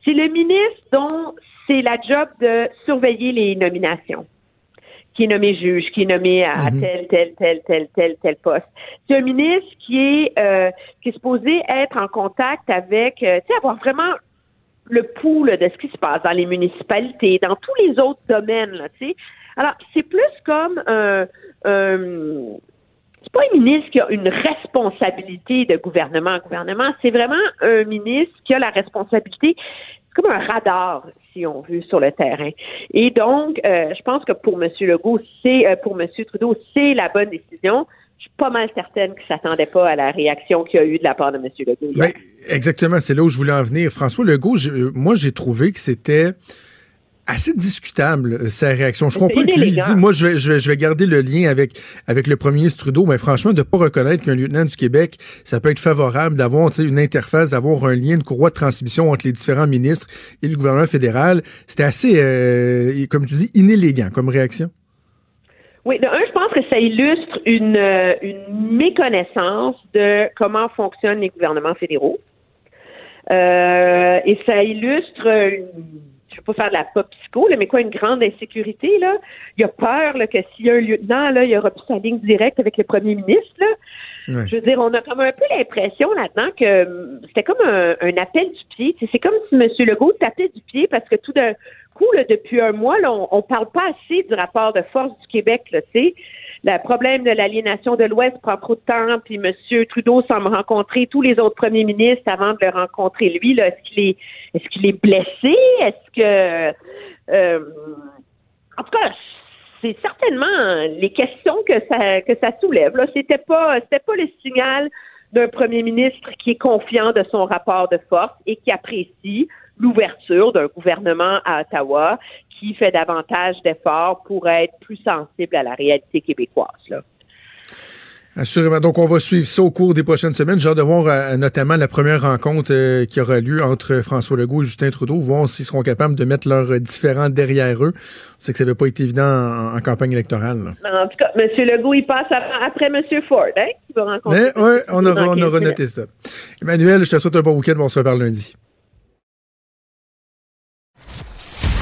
C'est le ministre dont c'est la job de surveiller les nominations, qui est nommé juge, qui est nommé à Mhm. tel, tel, tel, tel, tel, tel poste. C'est un ministre qui est euh, qui est supposé être en contact avec, euh, tu sais, avoir vraiment le pouls là, de ce qui se passe dans les municipalités, dans tous les autres domaines, tu sais. Alors, c'est plus comme un, un- c'est pas un ministre qui a une responsabilité de gouvernement en gouvernement, c'est vraiment un ministre qui a la responsabilité, c'est comme un radar, si on veut, sur le terrain. Et donc, euh, je pense que pour M. Legault, c'est euh, pour M. Trudeau, c'est la bonne décision. Je suis pas mal certaine qu'il s'attendait pas à la réaction qu'il y a eu de la part de M. Legault. Ben, exactement, c'est là où je voulais en venir. François Legault, j'ai- euh, moi, j'ai trouvé que c'était assez discutable, euh, sa réaction. Je comprends que lui, dit, moi, je vais, je, vais, je vais garder le lien avec, avec le premier ministre Trudeau, mais franchement, de pas reconnaître qu'un lieutenant du Québec, ça peut être favorable d'avoir une interface, d'avoir un lien, une courroie de transmission entre les différents ministres et le gouvernement fédéral, c'était assez, euh, comme tu dis, inélégant comme réaction. Oui, de un, je pense que ça illustre une, euh, une méconnaissance de comment fonctionnent les gouvernements fédéraux. Euh, et ça illustre, une, je veux pas faire de la pop psycho, là, mais quoi, une grande insécurité. Là. Il y a peur là, que s'il y a un lieutenant, là, il y aura plus sa ligne directe avec le premier ministre. Là. Je veux dire, on a comme un peu l'impression là-dedans que hum, c'était comme un, un appel du pied. C'est comme si M. Legault tapait du pied parce que tout d'un coup, là, depuis un mois, là, on, on parle pas assez du rapport de force du Québec. Là, tu sais. Le problème de l'aliénation de l'Ouest prend trop de temps, puis M. Trudeau semble rencontrer tous les autres premiers ministres avant de le rencontrer lui. Est-ce qu'il est est-ce qu'il est blessé? Est-ce que euh, en tout cas, c'est certainement les questions que ça que ça soulève. Là, c'était pas c'était pas le signal d'un premier ministre qui est confiant de son rapport de force et qui apprécie l'ouverture d'un gouvernement à Ottawa qui fait davantage d'efforts pour être plus sensible à la réalité québécoise. Là. Assurément. Donc, on va suivre ça au cours des prochaines semaines. J'ai hâte de voir euh, notamment la première rencontre euh, qui aura lieu entre François Legault et Justin Trudeau, voir s'ils seront capables de mettre leurs différends derrière eux. C'est que ça n'avait pas été évident en, en campagne électorale. là. En tout cas, M. Legault, il passe avant- après M. Ford, hein, qui va rencontrer. Ouais, on aura, dans on 15 aura minutes. noté ça. Emmanuel, je te souhaite un bon week-end. On se reparle lundi.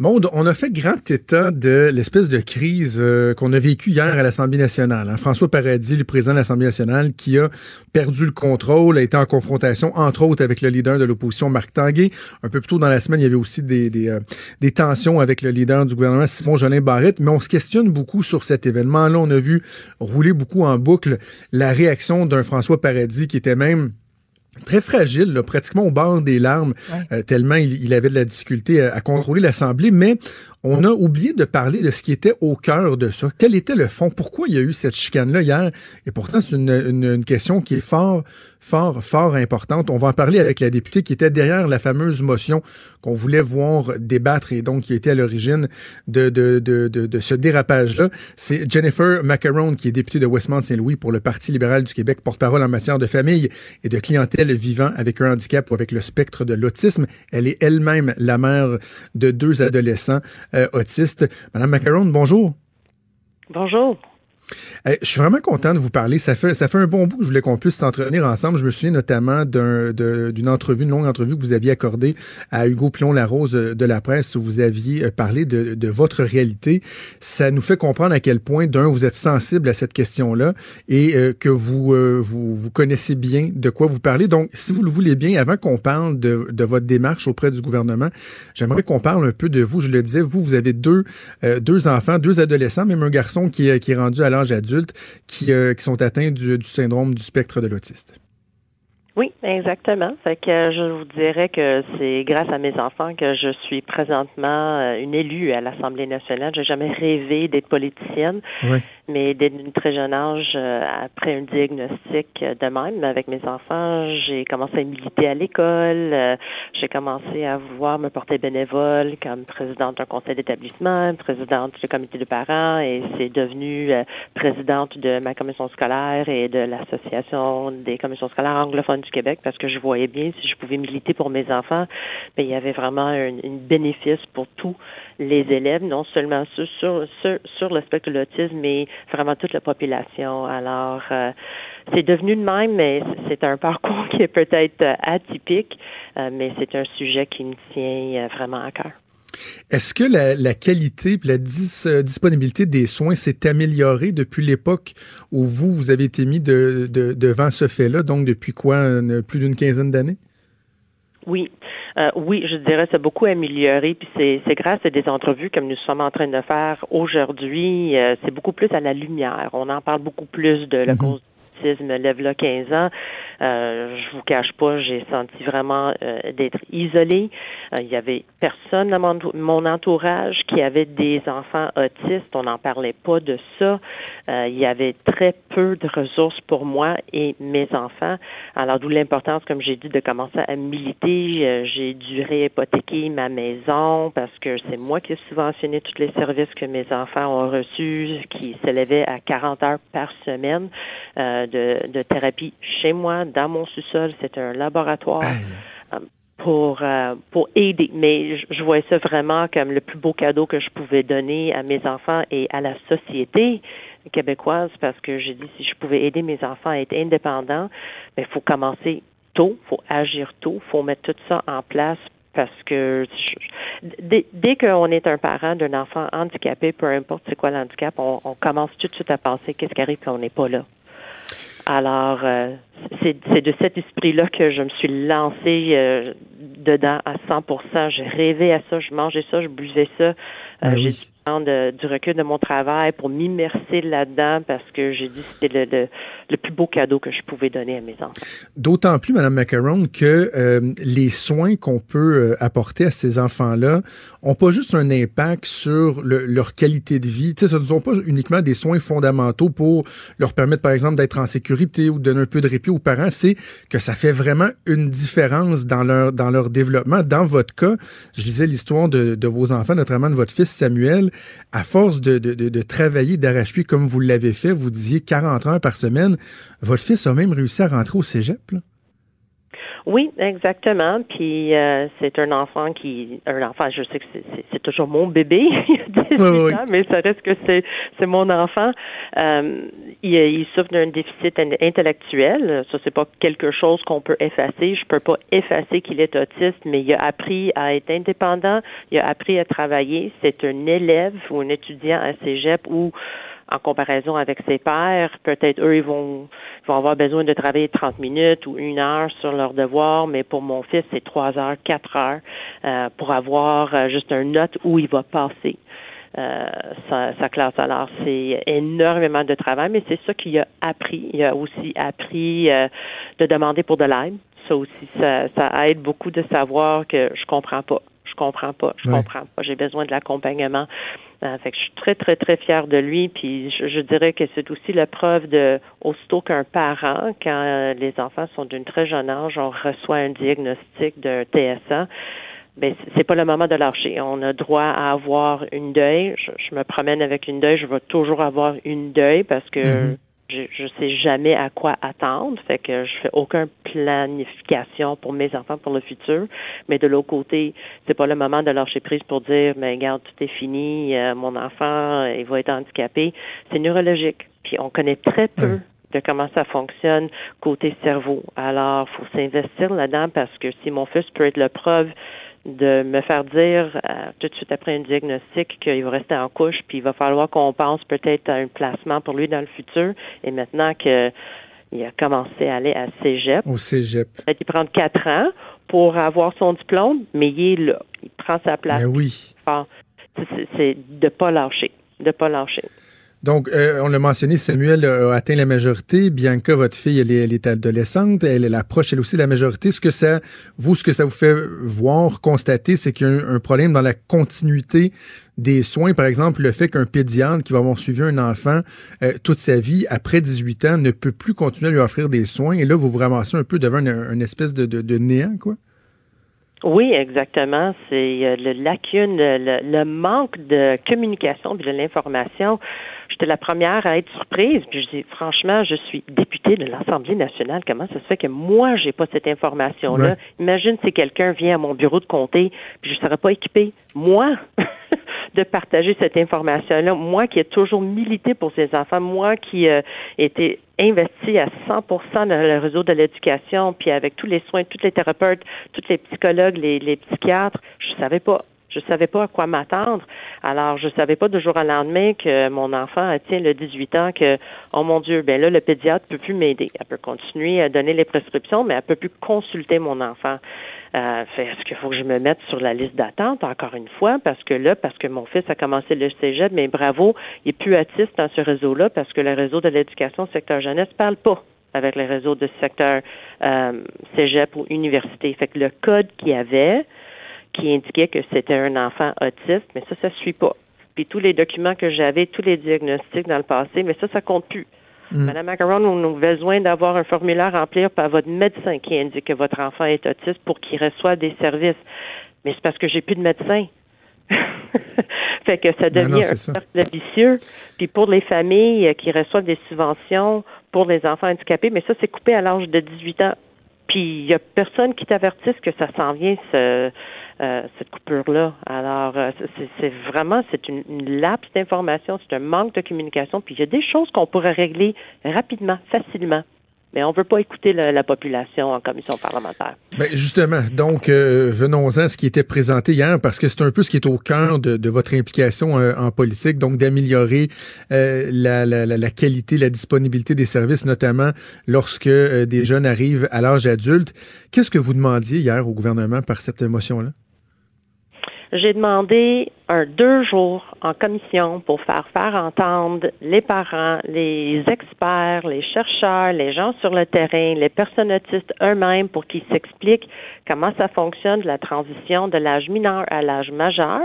Monde, on a fait grand état de l'espèce de crise euh, qu'on a vécue hier à l'Assemblée nationale. hein. François Paradis, le président de l'Assemblée nationale, qui a perdu le contrôle, a été en confrontation, entre autres, avec le leader de l'opposition, Marc Tanguay. Un peu plus tôt dans la semaine, il y avait aussi des, euh, tensions avec le leader du gouvernement, Simon Jolin Barrette. Mais on se questionne beaucoup sur cet événement-là. On a vu rouler beaucoup en boucle la réaction d'un François Paradis qui était même très fragile, là, pratiquement au bord des larmes, euh, tellement il, il, avait de la difficulté à, à contrôler l'Assemblée. Mais on a oublié de parler de ce qui était au cœur de ça. Quel était le fond? Pourquoi il y a eu cette chicane-là hier? Et pourtant, c'est une, question qui est fort, fort, fort importante. On va en parler avec la députée qui était derrière la fameuse motion qu'on voulait voir débattre et donc qui était à l'origine de, ce dérapage-là. C'est Jennifer Macaron, qui est députée de Westmont-Saint-Louis pour le Parti libéral du Québec, porte-parole en matière de famille et de clientèle vivant avec un handicap ou avec le spectre de l'autisme. Elle est elle-même la mère de deux adolescents euh, autiste. Madame Macaron, bonjour. Bonjour. Je suis vraiment content de vous parler. Ça fait, ça fait un bon bout que je voulais qu'on puisse s'entretenir ensemble. Je me souviens notamment d'une entrevue, une longue entrevue que vous aviez accordée à Hugo Plon-Larose de la presse où vous aviez euh, parlé de, de, votre réalité. Ça nous fait comprendre à quel point, d'un, vous êtes sensible à cette question-là et euh, que vous, euh, vous, vous connaissez bien de quoi vous parlez. Donc, si vous le voulez bien, avant qu'on parle de, de votre démarche auprès du gouvernement, j'aimerais qu'on parle un peu de vous. Je le disais, vous, vous avez deux, deux enfants, deux adolescents, même un garçon qui, qui est rendu à l'âge adulte qui, euh, qui sont atteints du, du syndrome du spectre de l'autiste. Oui, exactement. Fait que je vous dirais que c'est grâce à mes enfants que je suis présentement euh, une élue à l'Assemblée nationale. J'ai jamais rêvé d'être politicienne. Oui mais dès un très jeune âge, euh, après un diagnostic de même avec mes enfants, j'ai commencé à militer à l'école. Euh, j'ai commencé à vouloir me porter bénévole comme présidente d'un conseil d'établissement, présidente du comité de parents, et c'est devenu euh, présidente de ma commission scolaire et de l'association des commissions scolaires anglophones du Québec parce que je voyais bien si je pouvais militer pour mes enfants, mais il y avait vraiment un, bénéfice pour tous les élèves, non seulement sur, sur, sur, sur le spectre de l'autisme, mais vraiment toute la population. Alors, euh, c'est devenu de même, mais c'est un parcours qui est peut-être euh, atypique, euh, mais c'est un sujet qui me tient vraiment à cœur. Est-ce que la, qualité et la disponibilité des soins s'est améliorée depuis l'époque où vous, vous avez été mis de, devant ce fait-là, donc depuis quoi, plus d'une quinzaine d'années? Oui. Euh, oui, je dirais c'est beaucoup amélioré, puis c'est grâce à des entrevues comme nous sommes en train de faire aujourd'hui, euh, c'est beaucoup plus à la lumière. On en parle beaucoup plus de la mm-hmm. cause lève là 15 ans. Euh, je vous cache pas, j'ai senti vraiment euh, d'être isolée. Euh, il y avait personne dans mon, entourage qui avait des enfants autistes. On n'en parlait pas de ça. Il y avait très peu de ressources pour moi et mes enfants. Alors d'où l'importance, comme j'ai dit, de commencer à militer. j'ai dû réhypothéquer ma maison parce que c'est moi qui ai subventionné tous les services que mes enfants ont reçus, qui s'élevaient à 40 heures par semaine de, thérapie chez moi, dans mon sous-sol. C'est un laboratoire. Euh, pour euh, pour aider. Mais je, je, voyais ça vraiment comme le plus beau cadeau que je pouvais donner à mes enfants et à la société québécoise parce que j'ai dit si je pouvais aider mes enfants à être indépendants, il faut commencer tôt, faut agir tôt, faut mettre tout ça en place parce que dès, dès qu'on est un parent d'un enfant handicapé, peu importe c'est quoi l'handicap, on, on, commence tout de suite à penser qu'est-ce qui arrive quand on n'est pas là. Alors, euh, c'est de cet esprit-là que je me suis lancée euh, dedans à 100% J'ai rêvé à ça, je mangeais ça, je buvais ça. Ben euh, de, du recul de mon travail pour m'immerser là-dedans parce que j'ai dit que c'était le, plus beau cadeau que je pouvais donner à mes enfants. D'autant plus, Madame Macaron, que euh, les soins qu'on peut euh, apporter à ces enfants-là ont pas juste un impact sur leur qualité de vie. Tu sais, ce ne sont pas uniquement des soins fondamentaux pour leur permettre, par exemple, d'être en sécurité ou de donner un peu de répit aux parents. C'est que ça fait vraiment une différence dans leur dans leur développement. Dans votre cas, je lisais l'histoire de vos enfants, notamment de votre fils Samuel à force de, de, travailler d'arrache-pied comme vous l'avez fait, vous disiez 40 heures par semaine, votre fils a même réussi à rentrer au cégep. Oui, exactement. Puis euh, c'est un enfant qui, un enfant, je sais que c'est toujours mon bébé, il a 18 ans, mais ça reste que c'est c'est mon enfant. Euh, il, il, souffre d'un déficit intellectuel. Ça c'est pas quelque chose qu'on peut effacer. Je peux pas effacer qu'il est autiste, mais il a appris à être indépendant. Il a appris à travailler. C'est un élève ou un étudiant à cégep où en comparaison avec ses pairs. Peut-être eux, ils vont, vont avoir besoin de travailler 30 minutes ou une heure sur leur devoir, mais pour mon fils, c'est trois heures, quatre heures euh, pour avoir euh, juste un note où il va passer. Euh, sa, classe. Alors, c'est énormément de travail, mais c'est ça qu'il a appris. Il a aussi appris de demander pour de l'aide. Ça aussi, ça, ça aide beaucoup de savoir que je comprends pas. Je comprends pas. Je comprends pas. J'ai besoin de l'accompagnement. Euh, fait que je suis très, très, très fière de lui. Puis je, je dirais que c'est aussi la preuve de, aussitôt qu'un parent, quand euh, les enfants sont d'une très jeune âge, on reçoit un diagnostic d'un TSA, ben c'est pas le moment de lâcher. On a droit à avoir une deuil. Je, me promène avec une deuil. Je vais toujours avoir une deuil parce que mm-hmm je, ne sais jamais à quoi attendre, fait que je fais aucune planification pour mes enfants pour le futur. Mais de l'autre côté, c'est pas le moment de lâcher prise pour dire, mais regarde, tout est fini, euh, mon enfant, il va être handicapé. C'est neurologique. Puis on connaît très peu de comment ça fonctionne côté cerveau. Alors, faut s'investir là-dedans parce que si mon fils peut être la preuve de me faire dire euh, tout de suite après un diagnostic qu'il va rester en couche, puis il va falloir qu'on pense peut-être à un placement pour lui dans le futur. Et maintenant que il a commencé à aller à Cégep. Au Cégep. Il prend quatre ans pour avoir son diplôme, mais il est là. Il prend sa place. Ben oui. C'est de pas lâcher. De pas lâcher. Donc, euh, on l'a mentionné, Samuel a atteint la majorité. Bianca, votre fille, elle est, elle est adolescente. Elle, elle approche, elle aussi, la majorité. Ce que ça, vous, ce que ça vous fait voir, constater, c'est qu'il y a un, problème dans la continuité des soins. Par exemple, le fait qu'un pédiatre qui va avoir suivi un enfant euh, toute sa vie, après 18 ans, ne peut plus continuer à lui offrir des soins. Et là, vous vous ramassez un peu devant une, espèce de, de, de néant, quoi. Oui, exactement. C'est euh, le lacune, le, le, manque de communication et de l'information. J'étais la première à être surprise. Puis je dis, franchement, je suis députée de l'Assemblée nationale. Comment ça se fait que moi, j'ai pas cette information-là? Imagine si quelqu'un vient à mon bureau de comté, puis je serais pas équipée. Moi, de partager cette information-là. Moi qui ai toujours milité pour ces enfants, moi qui ai euh, été investi à 100% dans le réseau de l'éducation, puis avec tous les soins, tous les thérapeutes, tous les psychologues, les, les psychiatres, je savais pas. Je savais pas à quoi m'attendre. Alors, je savais pas de jour au lendemain que mon enfant atteint le 18 ans que, oh mon Dieu, ben là, le pédiatre peut plus m'aider. Elle peut continuer à donner les prescriptions, mais elle peut plus consulter mon enfant. Euh, est-ce qu'il faut que je me mette sur la liste d'attente encore une fois? Parce que là, parce que mon fils a commencé le cégep, mais bravo, il est plus autiste dans ce réseau-là parce que le réseau de l'éducation secteur jeunesse parle pas avec le réseau de secteur euh, cégep ou université. Fait que le code qu'il y avait, qui indiquait que c'était un enfant autiste, mais ça, ça suit pas. Puis tous les documents que j'avais, tous les diagnostics dans le passé, mais ça, ça compte plus. Mm. Madame Macaron, on a besoin d'avoir un formulaire remplir par votre médecin qui indique que votre enfant est autiste pour qu'il reçoive des services. Mais c'est parce que j'ai plus de médecin. fait que ça devient un cercle vicieux. Puis pour les familles qui reçoivent des subventions pour les enfants handicapés, mais ça, c'est coupé à l'âge de 18 ans. Puis il y a personne qui t'avertisse que ça s'en vient, ce, euh, cette coupure-là. Alors, euh, c'est vraiment, c'est une, une d'information, c'est un manque de communication. Puis il y a des choses qu'on pourrait régler rapidement, facilement. Mais on ne veut pas écouter la, population en commission parlementaire. Ben justement, donc euh, venons-en à ce qui était présenté hier, parce que c'est un peu ce qui est au cœur de, votre implication en politique, donc d'améliorer la, la, la, qualité, la disponibilité des services, notamment lorsque des jeunes arrivent à l'âge adulte. Qu'est-ce que vous demandiez hier au gouvernement par cette motion-là? J'ai demandé un deux jours en commission pour faire faire entendre les parents, les experts, les chercheurs, les gens sur le terrain, les personnes autistes eux-mêmes pour qu'ils s'expliquent comment ça fonctionne la transition de l'âge mineur à l'âge majeur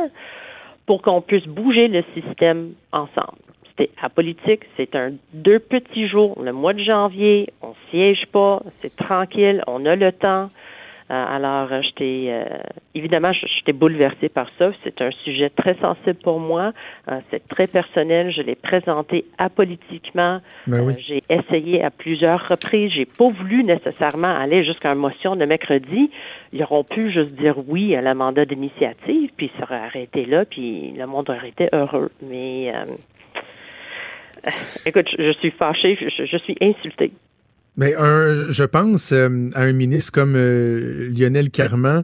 pour qu'on puisse bouger le système ensemble. C'était à politique, c'est un deux petits jours, le mois de janvier, on siège pas, c'est tranquille, on a le temps. Euh, alors, euh, j'étais euh, évidemment, j'étais bouleversée par ça. C'est un sujet très sensible pour moi. c'est très personnel. Je l'ai présenté apolitiquement. Ben j'ai essayé à plusieurs reprises. J'ai pas voulu nécessairement aller jusqu'à une motion de mercredi. Ils auront pu juste dire oui à la mandat d'initiative, puis ça aurait arrêté là, puis le monde aurait été heureux. Mais écoute, je, suis fâchée, je suis insultée. Mais un, je pense euh, à un ministre comme euh, Lionel Carman,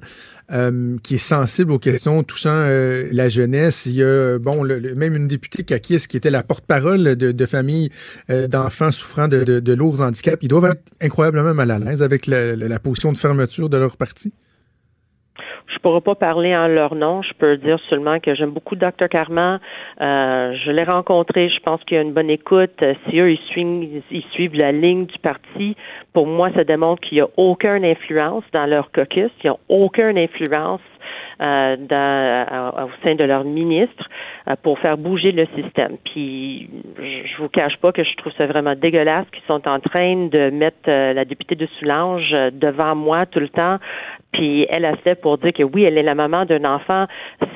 euh, qui est sensible aux questions touchant la jeunesse. Il y a bon le, même une députée Kakis qui était la porte-parole de, de familles d'enfants souffrant de, de, de, lourds handicaps. Ils doivent être incroyablement mal à l'aise avec la, la, position de fermeture de leur parti. Je pourrais pas parler en leur nom. Je peux dire seulement que j'aime beaucoup Dr. Carman. Euh, je l'ai rencontré. Je pense qu'il y a une bonne écoute. Euh, si eux, ils suivent, ils suivent la ligne du parti, pour moi, ça démontre qu'il n'y a aucune influence dans leur caucus. Ils n'ont aucune influence euh, dans, au sein de leur ministre euh, pour faire bouger le système. Puis je vous cache pas que je trouve ça vraiment dégueulasse qu'ils sont en train de mettre euh, la députée de Soulange devant moi tout le temps. Puis elle a fait pour dire que oui, elle est la maman d'un enfant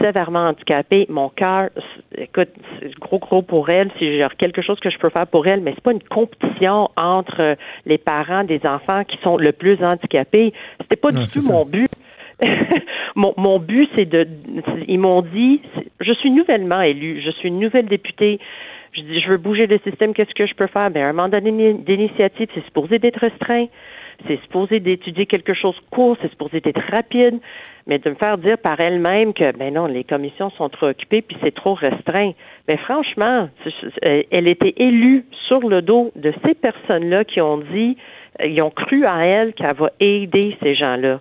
sévèrement handicapé. Mon cœur, écoute, c'est gros gros pour elle. Si j'ai quelque chose que je peux faire pour elle, mais c'est pas une compétition entre les parents des enfants qui sont le plus handicapés. C'était pas du tout mon but. mon, mon but, c'est de. Ils m'ont dit, je suis nouvellement élue, je suis une nouvelle députée. Je dis, je veux bouger le système, qu'est-ce que je peux faire? Ben, un mandat d'initiative, c'est supposé d'être restreint, c'est supposé d'étudier quelque chose court, c'est supposé d'être rapide, mais de me faire dire par elle-même que, ben non, les commissions sont trop occupées puis c'est trop restreint. Mais franchement, elle était élue sur le dos de ces personnes-là qui ont dit, ils ont cru à elle qu'elle va aider ces gens-là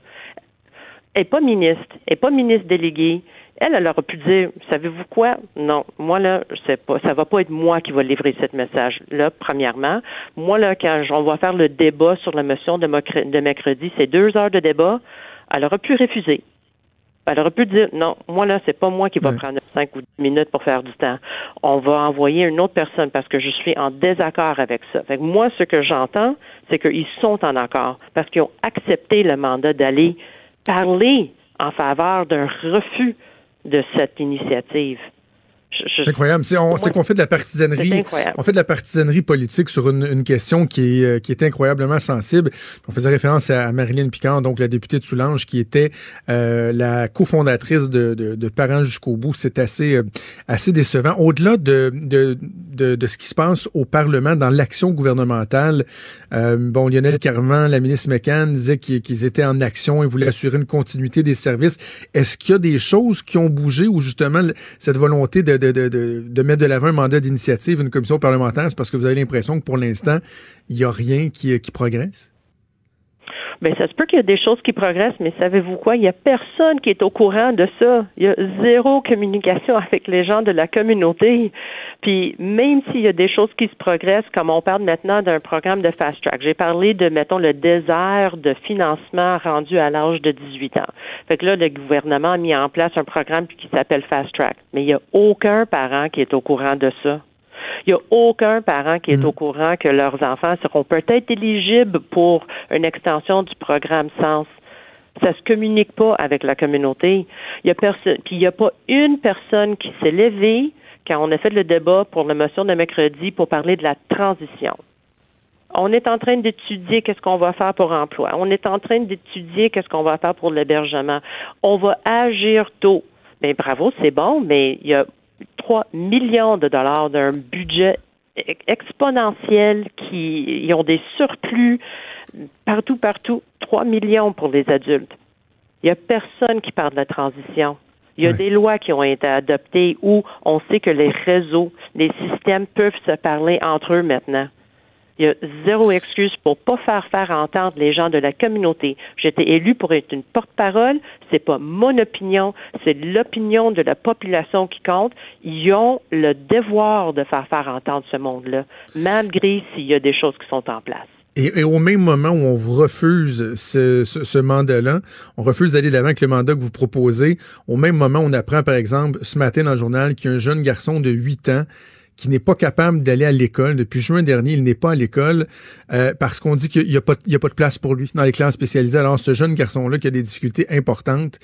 elle n'est pas ministre, elle n'est pas ministre déléguée. Elle, elle aurait pu dire, savez-vous quoi? Non, moi là, sais pas, ça va pas être moi qui va livrer ce message-là, premièrement. Moi là, quand on va faire le débat sur la motion de, mercredi, c'est deux heures de débat, elle aurait pu refuser. Elle aurait pu dire, non, moi là, c'est pas moi qui va prendre cinq ou dix minutes pour faire du temps. On va envoyer une autre personne parce que je suis en désaccord avec ça. Fait moi, ce que j'entends, c'est qu'ils sont en accord parce qu'ils ont accepté le mandat d'aller parler en faveur d'un refus de cette initiative. C'est incroyable. C'est qu'on fait de la partisanerie. On fait de la partisanerie politique sur une, question qui est, euh, qui est incroyablement sensible. On faisait référence à, Marilyn Picard, donc la députée de Soulanges, qui était euh, la cofondatrice de, de, Parents jusqu'au bout. C'est assez, euh, assez décevant. Au-delà de, de, de, ce qui se passe au Parlement dans l'action gouvernementale, bon, Lionel Carman, la ministre McCann, disait qu'ils étaient en action et voulaient assurer une continuité des services. Est-ce qu'il y a des choses qui ont bougé ou justement cette volonté de de, mettre de l'avant un mandat d'initiative, une commission parlementaire, c'est parce que vous avez l'impression que pour l'instant, il n'y a rien qui, qui progresse? Bien, ça se peut qu'il y a des choses qui progressent, mais savez-vous quoi? Il n'y a personne qui est au courant de ça. Il y a zéro communication avec les gens de la communauté. Puis, même s'il y a des choses qui se progressent, comme on parle maintenant d'un programme de fast track, j'ai parlé de, mettons, le désert de financement rendu à l'âge de 18 ans. Fait que là, le gouvernement a mis en place un programme qui s'appelle fast track. Mais il n'y a aucun parent qui est au courant de ça. Il n'y a aucun parent qui est mm. au courant que leurs enfants seront peut-être éligibles pour une extension du programme Sens. Ça se communique pas avec la communauté. Il y a personne, puis il n'y a pas une personne qui s'est levée quand on a fait le débat pour la motion de mercredi pour parler de la transition. On est en train d'étudier qu'est-ce qu'on va faire pour emploi. On est en train d'étudier qu'est-ce qu'on va faire pour l'hébergement. On va agir tôt. Bien, bravo, c'est bon, mais il y a 3 millions de dollars d'un budget exponentiel qui ont des surplus partout, partout, 3 millions pour les adultes. Il n'y a personne qui parle de la transition. Il y a des lois qui ont été adoptées où on sait que les réseaux, les systèmes peuvent se parler entre eux maintenant. Il y a zéro excuse pour pas faire faire entendre les gens de la communauté. J'étais élu pour être une porte-parole. C'est pas mon opinion, c'est l'opinion de la population qui compte. Ils ont le devoir de faire faire entendre ce monde-là, malgré s'il y a des choses qui sont en place. Et, au même moment où on vous refuse ce, ce, mandat-là, on refuse d'aller de l'avant avec le mandat que vous proposez, au même moment, on apprend, par exemple, ce matin dans le journal, qu'il y a un jeune garçon de 8 ans qui n'est pas capable d'aller à l'école. Depuis juin dernier, il n'est pas à l'école euh, parce qu'on dit qu'il n'y a, pas, de place pour lui dans les classes spécialisées. Alors, ce jeune garçon-là qui a des difficultés importantes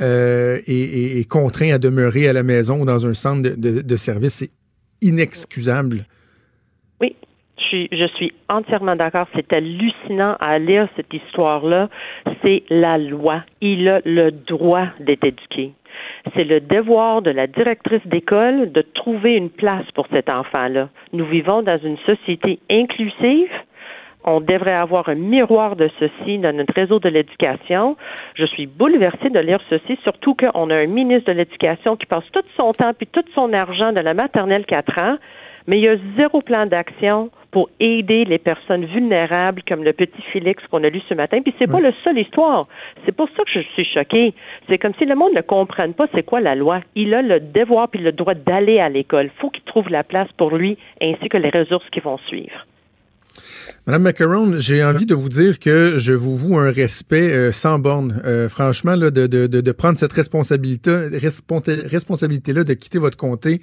euh, et, contraint à demeurer à la maison ou dans un centre de, de, service, c'est inexcusable. Oui, je suis, je suis entièrement d'accord. C'est hallucinant à lire cette histoire-là. C'est la loi. Il a le droit d'être éduqué c'est le devoir de la directrice d'école de trouver une place pour cet enfant-là. Nous vivons dans une société inclusive. On devrait avoir un miroir de ceci dans notre réseau de l'éducation. Je suis bouleversée de lire ceci, surtout qu'on a un ministre de l'Éducation qui passe tout son temps puis tout son argent de la maternelle 4 ans, mais il y a zéro plan d'action pour aider les personnes vulnérables comme le petit Félix qu'on a lu ce matin. Puis c'est pas le seul histoire. C'est pour ça que je suis choquée. C'est comme si le monde ne comprenne pas c'est quoi la loi. Il a le devoir puis le droit d'aller à l'école. Faut qu'il trouve la place pour lui ainsi que les ressources qui vont suivre. Madame Macaron, j'ai envie de vous dire que je vous voue un respect euh, sans borne. Euh, franchement, là, de, de, de, prendre cette responsabilité, responsabilité là, de quitter votre comté,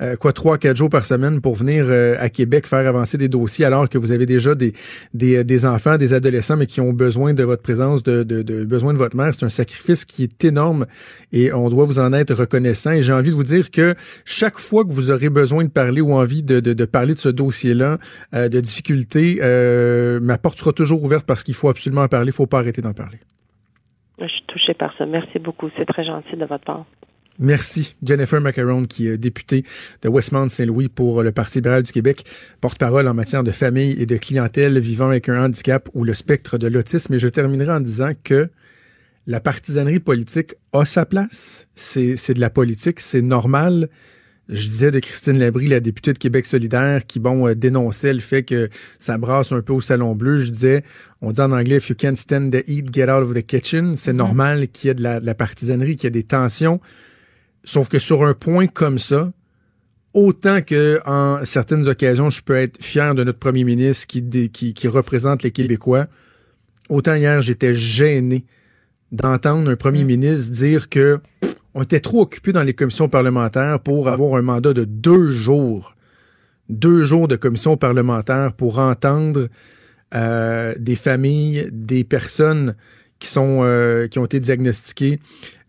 euh, quoi, trois, quatre jours par semaine pour venir à Québec faire avancer des dossiers, alors que vous avez déjà des, des, des, enfants, des adolescents, mais qui ont besoin de votre présence, de, de, de besoin de votre mère. C'est un sacrifice qui est énorme et on doit vous en être reconnaissant. Et j'ai envie de vous dire que chaque fois que vous aurez besoin de parler ou envie de, de, de parler de ce dossier-là, de difficultés. Euh, ma porte sera toujours ouverte parce qu'il faut absolument en parler. Il ne faut pas arrêter d'en parler. Je suis touchée par ça. Merci beaucoup. C'est très gentil de votre part. Merci. Jennifer Macaron, qui est députée de Westmount-Saint-Louis pour le Parti libéral du Québec, porte-parole en matière de famille et de clientèle vivant avec un handicap ou le spectre de l'autisme. Et je terminerai en disant que la partisanerie politique a sa place. C'est de la politique, c'est normal. Je disais de Christine Labrie, la députée de Québec solidaire, qui, bon, euh, dénonçait le fait que ça brasse un peu au Salon Bleu. Je disais, on dit en anglais, if you can't stand the heat, get out of the kitchen. C'est mm-hmm. normal qu'il y ait de la, partisanerie, qu'il y ait des tensions. Sauf que sur un point comme ça, autant que en certaines occasions, je peux être fier de notre premier ministre qui, qui, qui représente les Québécois, autant hier, j'étais gêné d'entendre un premier mm. ministre dire que on était trop occupés dans les commissions parlementaires pour avoir un mandat de deux jours. Deux jours de commission parlementaire pour entendre euh, des familles, des personnes qui euh, ont été diagnostiquées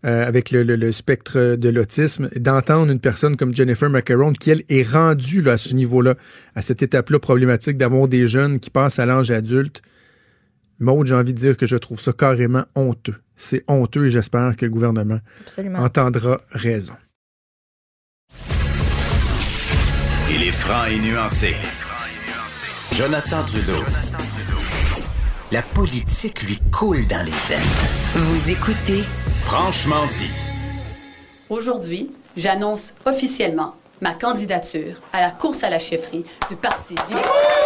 euh, avec le, spectre de l'autisme, d'entendre une personne comme Jennifer Macaron qui elle est rendue à ce niveau-là, à cette étape-là problématique d'avoir des jeunes qui passent à l'âge adulte. Maud, j'ai envie de dire que je trouve ça carrément honteux. C'est honteux et j'espère que le gouvernement entendra raison. Il est franc et nuancé. Jonathan Trudeau. La politique lui coule dans les veines. Vous écoutez Franchement dit. Aujourd'hui, j'annonce officiellement ma candidature à la course à la chefferie du Parti libéral.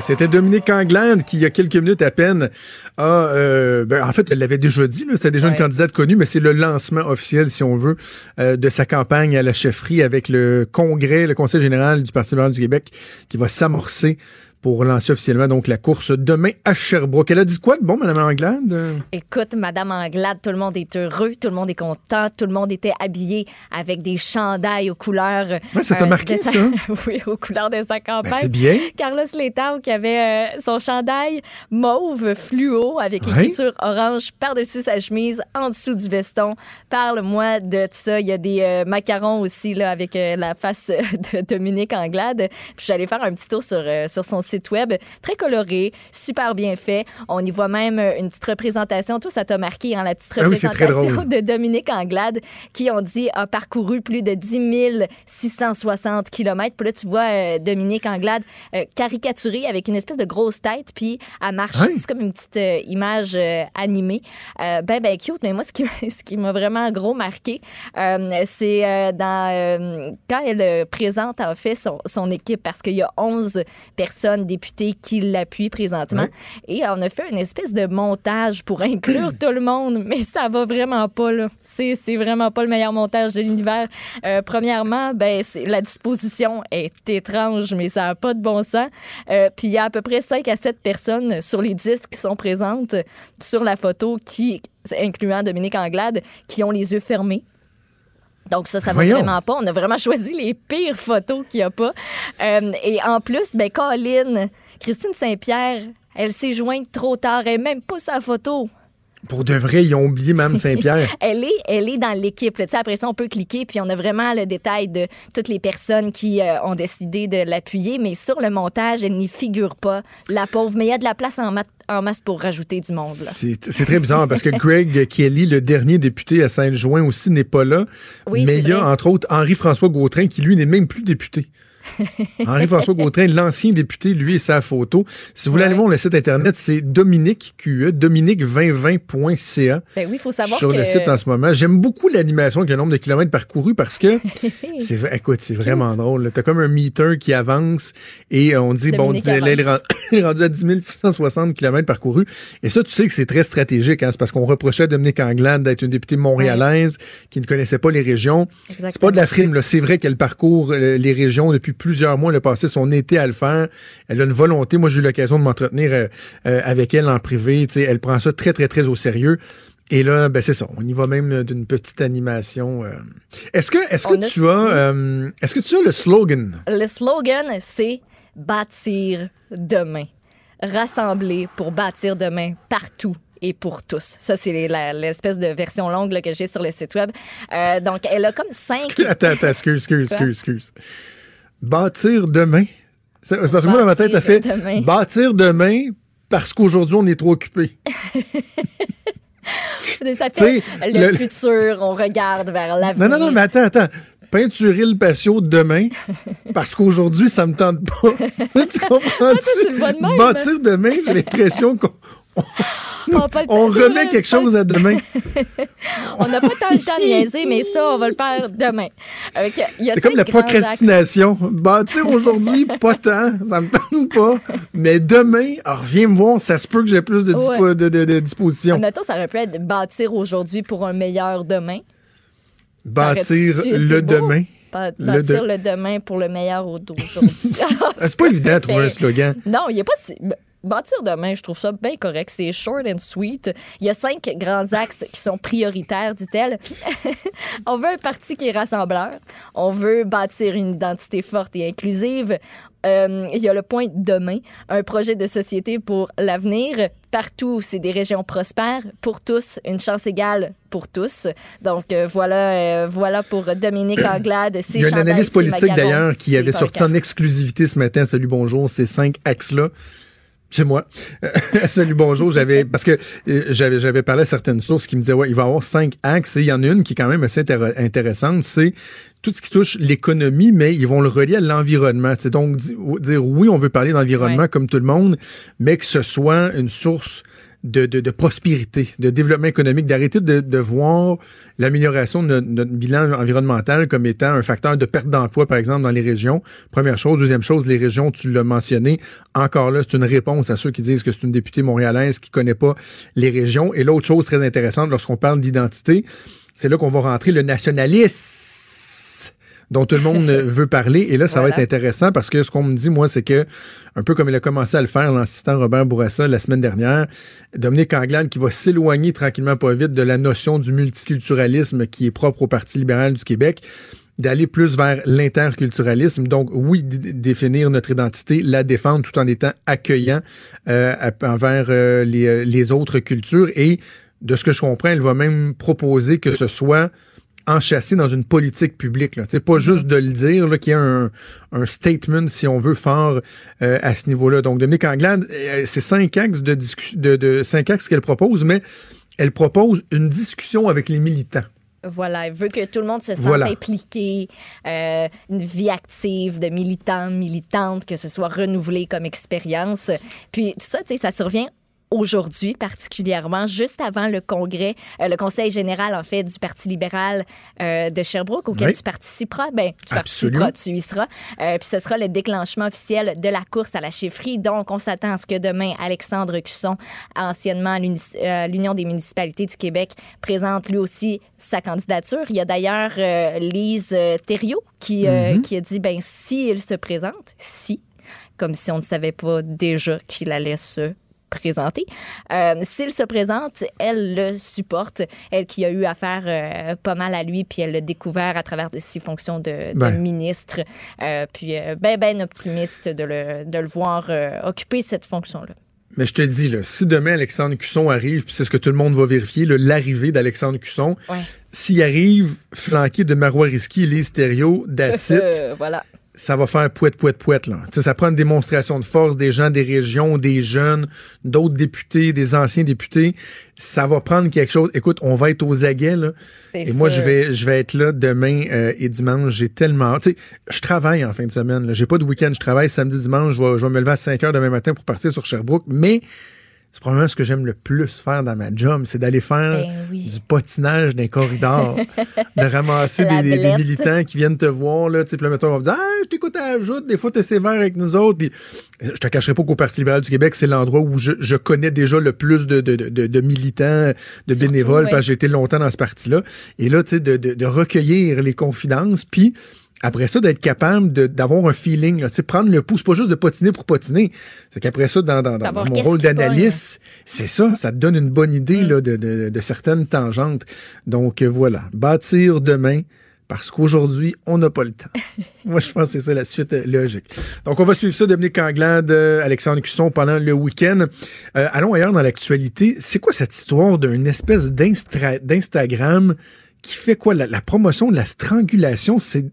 C'était Dominique Anglade qui, il y a quelques minutes à peine, a, euh, ben, en fait, elle l'avait déjà dit, c'était déjà une candidate connue, mais c'est le lancement officiel, si on veut, euh, de sa campagne à la chefferie avec le congrès, le conseil général du Parti libéral du Québec qui va s'amorcer pour lancer officiellement donc la course demain à Sherbrooke. Elle a dit quoi de bon, Madame Anglade? Écoute, Madame Anglade, tout le monde est heureux, tout le monde est content, tout le monde était habillé avec des chandails aux couleurs. Ouais, ça t'a euh, marqué, ça? oui, aux couleurs de sa ben, campagne. c'est bien. Carlos Letao qui avait euh, son chandail mauve fluo avec écriture orange par-dessus sa chemise, en dessous du veston. Parle-moi de ça. Il y a des euh, macarons aussi là, avec la face de Dominique Anglade. Puis j'allais faire un petit tour sur, sur son site site web très coloré, super bien fait. On y voit même euh, une petite représentation. Tout ça t'a marqué, hein, la petite ah représentation de Dominique Anglade, qui, on dit, a parcouru plus de 10 660 km. Puis là, tu vois euh, Dominique Anglade euh, caricaturée avec une espèce de grosse tête, puis elle marche. C'est comme une petite image animée. ben, ben, cute. Mais moi, ce qui, ce qui m'a vraiment gros marqué, c'est dans quand elle présente, en fait, son, son équipe, parce qu'il y a 11 personnes député qui l'appuie présentement. Et on a fait une espèce de montage pour inclure tout le monde, mais ça va vraiment pas, là. C'est, vraiment pas le meilleur montage de l'univers. Euh, premièrement, ben, la disposition est étrange, mais ça n'a pas de bon sens. Euh, puis il y a à peu près 5 à 7 personnes sur les 10 qui sont présentes sur la photo, qui, incluant Dominique Anglade, qui ont les yeux fermés. Donc ça, ça va vraiment pas. On a vraiment choisi les pires photos qu'il n'y a pas. Euh, et en plus, ben Colin, Christine Saint-Pierre, elle s'est jointe trop tard. Elle n'est même pas sa photo. Pour de vrai, ils ont oublié Mme Saint-Pierre. elle, est, elle est dans l'équipe. Après ça, on peut cliquer, puis on a vraiment le détail de toutes les personnes qui euh, ont décidé de l'appuyer. Mais sur le montage, elle n'y figure pas, la pauvre. Mais il y a de la place en, en masse pour rajouter du monde. C'est très bizarre parce que Greg Kelly, le dernier député à Saint-Join aussi, n'est pas là. mais il y a, entre autres, Henri-François Gautrin qui, lui, n'est même plus député. Henri-François Gautrin, l'ancien député, lui et sa photo. Si vous voulez aller voir le site internet, c'est Dominique QE, dominique2020.ca. Ben oui, il faut savoir sur que... le site en ce moment. J'aime beaucoup l'animation avec le nombre de kilomètres parcourus parce que c'est écoute, c'est vraiment drôle. T'as comme un meter qui avance et on dit Dominique bon, elle est ren- rendu à 10 660 kilomètres parcourus. Et ça, tu sais que c'est très stratégique, hein, c'est parce qu'on reprochait à Dominique Anglade d'être une députée montréalaise qui ne connaissait pas les régions. C'est pas de la frime, là. C'est vrai qu'elle parcourt euh, les régions depuis plusieurs mois. Elle a passé son été à le faire. Elle a une volonté. Moi, j'ai eu l'occasion de m'entretenir euh, euh, avec elle en privé. Tu sais, elle prend ça très, très, très au sérieux. Et là, ben c'est ça. On y va même euh, d'une petite animation. euh. Est-ce que, est-ce que On tu as, est-ce que tu as le slogan? Le slogan, c'est bâtir demain. Rassembler pour bâtir demain partout et pour tous. Ça, c'est l'espèce de version longue là, que j'ai sur le site web. Euh, donc, elle a comme cinq... Attends, attends, excuse, excuse, excuse, excuse. Bâtir demain. Parce que moi, dans ma tête, ça fait Bâtir demain. bâtir demain parce qu'aujourd'hui, on est trop occupé. Ça fait le, le- futur, on regarde vers l'avenir. Non, non, non, mais attends, attends. Peinturer le patio demain parce qu'aujourd'hui, ça me tente pas. tu comprends? tu le vois de même, Bâtir demain, j'ai l'impression qu'on On remet quelque chose à demain. On n'a pas tant le temps de niaiser, mais ça, on va le faire demain. C'est comme la procrastination. Bâtir aujourd'hui, pas tant, ça me tente pas. Mais demain, ah, reviens me voir, ça se peut que j'ai plus de, dispo- Ouais. de, de- de disposition. Mettons, ça aurait pu être bâtir aujourd'hui pour un meilleur demain. Bâtir le beau? demain. Le Bâtir de- le demain pour le meilleur au- d'aujourd'hui. Ah, C'est pas évident de trouver un slogan. Non, il n'y a pas si. Bâtir demain, je trouve ça bien correct. C'est short and sweet. Il y a cinq grands axes qui sont prioritaires, dit-elle. on veut un parti qui est rassembleur. On veut bâtir une identité forte et inclusive. Euh, il y a le point demain, un projet de société pour l'avenir. Partout, c'est des régions prospères. Pour tous, une chance égale pour tous. Donc euh, voilà, euh, voilà pour Dominique Anglade. Il y a une analyse politique d'ailleurs qui avait sorti en exclusivité ce matin. Salut, bonjour, ces cinq axes-là. C'est moi. Salut, bonjour. J'avais parce que euh, j'avais j'avais parlé à certaines sources qui me disaient ouais, il va y avoir cinq axes. Et il y en a une qui est quand même assez intér- intéressante, c'est tout ce qui touche l'économie, mais ils vont le relier à l'environnement. C'est donc di- dire oui, on veut parler d'environnement Ouais. comme tout le monde, mais que ce soit une source de, de, de prospérité, de développement économique, d'arrêter de, de voir l'amélioration de notre, notre bilan environnemental comme étant un facteur de perte d'emploi, par exemple, dans les régions. Première chose. Deuxième chose, les régions, tu l'as mentionné, encore là, c'est une réponse à ceux qui disent que c'est une députée montréalaise qui connaît pas les régions. Et l'autre chose très intéressante, lorsqu'on parle d'identité, c'est là qu'on va rentrer le nationalisme dont tout le monde veut parler. Et là, ça Voilà. va être intéressant parce que ce qu'on me dit, moi, c'est que, un peu comme il a commencé à le faire, l'assistant Robert Bourassa, la semaine dernière, Dominique Anglade qui va s'éloigner tranquillement pas vite de la notion du multiculturalisme qui est propre au Parti libéral du Québec d'aller plus vers l'interculturalisme. Donc, oui, définir notre identité, la défendre tout en étant accueillant euh, envers euh, les, euh, les autres cultures. Et de ce que je comprends, elle va même proposer que ce soit enchâssé dans une politique publique. Là. Pas juste de le dire, qu'il y a un, un statement, si on veut, fort euh, à ce niveau-là. Donc, Dominique Anglade, euh, c'est cinq axes de, de, de cinq axes qu'elle propose, mais elle propose une discussion avec les militants. Voilà, elle veut que tout le monde se sente Voilà. impliqué, euh, une vie active de militants, militantes, que ce soit renouvelé comme expérience. Puis tout ça, ça survient aujourd'hui particulièrement, juste avant le congrès, euh, le conseil général en fait du Parti libéral euh, de Sherbrooke auquel Oui. tu participeras. Ben, tu Absolument. participeras, tu y seras. Euh, puis ce sera le déclenchement officiel de la course à la chefferie. Donc, on s'attend à ce que demain, Alexandre Cusson, anciennement l'Union des municipalités du Québec, présente lui aussi sa candidature. Il y a d'ailleurs Lise Thériault qui, euh, qui a dit, ben si il se présente, si, comme si on ne savait pas déjà qu'il allait se présenter. Euh, S'il se présente, elle le supporte. Elle qui a eu affaire euh, pas mal à lui, puis elle l'a découvert à travers ses fonctions de, de Ben. ministre. Euh, puis ben, ben optimiste de le, de le voir occuper cette fonction-là. Mais je te dis, là, si demain Alexandre Cusson arrive, puis c'est ce que tout le monde va vérifier, l'arrivée d'Alexandre Cusson, Ouais. s'il arrive flanqué de Marois Risky Lise Thériault, that's it, Euh, voilà. Ça va faire pouette, pouette, pouette. Là. sais, ça prend une démonstration de force des gens des régions, des jeunes, d'autres députés, des anciens députés. Ça va prendre quelque chose. Écoute, on va être aux aguets. Là. Et moi, je vais, je vais être là demain euh, et dimanche. J'ai tellement... Tu sais, je travaille en fin de semaine. J'ai pas de week-end. Je travaille samedi, dimanche. Je vais, je vais me lever à 5 heures demain matin pour partir sur Sherbrooke. Mais c'est probablement ce que j'aime le plus faire dans ma job, c'est d'aller faire Ben oui. du patinage dans les corridors, de ramasser des, des- des belette. militants qui viennent te voir, là, tu sais, mettons, on va me dire, ah, je t'écoute à la joute, des fois, t'es sévère avec nous autres, puis je te cacherai pas qu'au Parti libéral du Québec, c'est l'endroit où je, je connais déjà le plus de, de, de, de militants, de Surtout, bénévoles, parce que j'ai été longtemps dans ce parti-là. Et là, tu sais, de recueillir les confidences, puis après ça, d'être capable de- d'avoir un feeling, là, tu sais, prendre le pouls, c'est pas juste de patiner pour patiner. C'est qu'après ça, dans, dans, dans, mon rôle d'analyste, c'est ça, ça te donne une bonne idée Mm. là, de, de, de certaines tangentes. Donc euh, voilà, bâtir demain, parce qu'aujourd'hui, on n'a pas le temps. Moi, je pense que c'est ça la suite euh, logique. Donc, on va suivre ça, Dominique Anglade, euh, Alexandre Cusson pendant le week-end. Euh, allons ailleurs dans l'actualité. C'est quoi cette histoire d'une espèce d'instra- d'Instagram qui fait quoi? La, la promotion de la strangulation, c'est...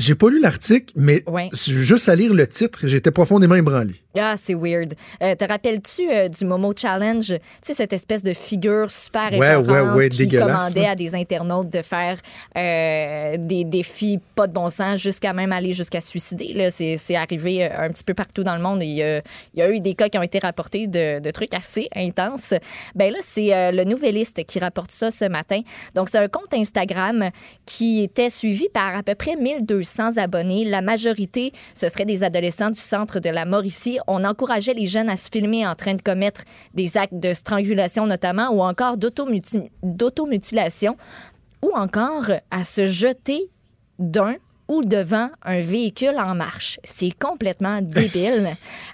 J'ai pas lu l'article, mais Ouais. juste à lire le titre, j'étais profondément ébranlé. Ah, c'est weird. Euh, te rappelles-tu euh, du Momo Challenge? Tu sais, cette espèce de figure super Ouais, épeurante ouais, ouais, qui commandait là. à des internautes de faire euh, des défis pas de bon sens jusqu'à même aller jusqu'à suicider. Là, c'est, c'est arrivé un petit peu partout dans le monde. Il y a, il y a eu des cas qui ont été rapportés de, de trucs assez intenses. Ben là, c'est le Nouvelliste qui rapporte ça ce matin. Donc, c'est un compte Instagram qui était suivi par à peu près 1200 abonnés. La majorité, ce serait des adolescents du centre de la Mauricie. On encourageait les jeunes à se filmer en train de commettre des actes de strangulation notamment ou encore d'automuti- d'automutilation ou encore à se jeter d'un ou devant un véhicule en marche. C'est complètement débile.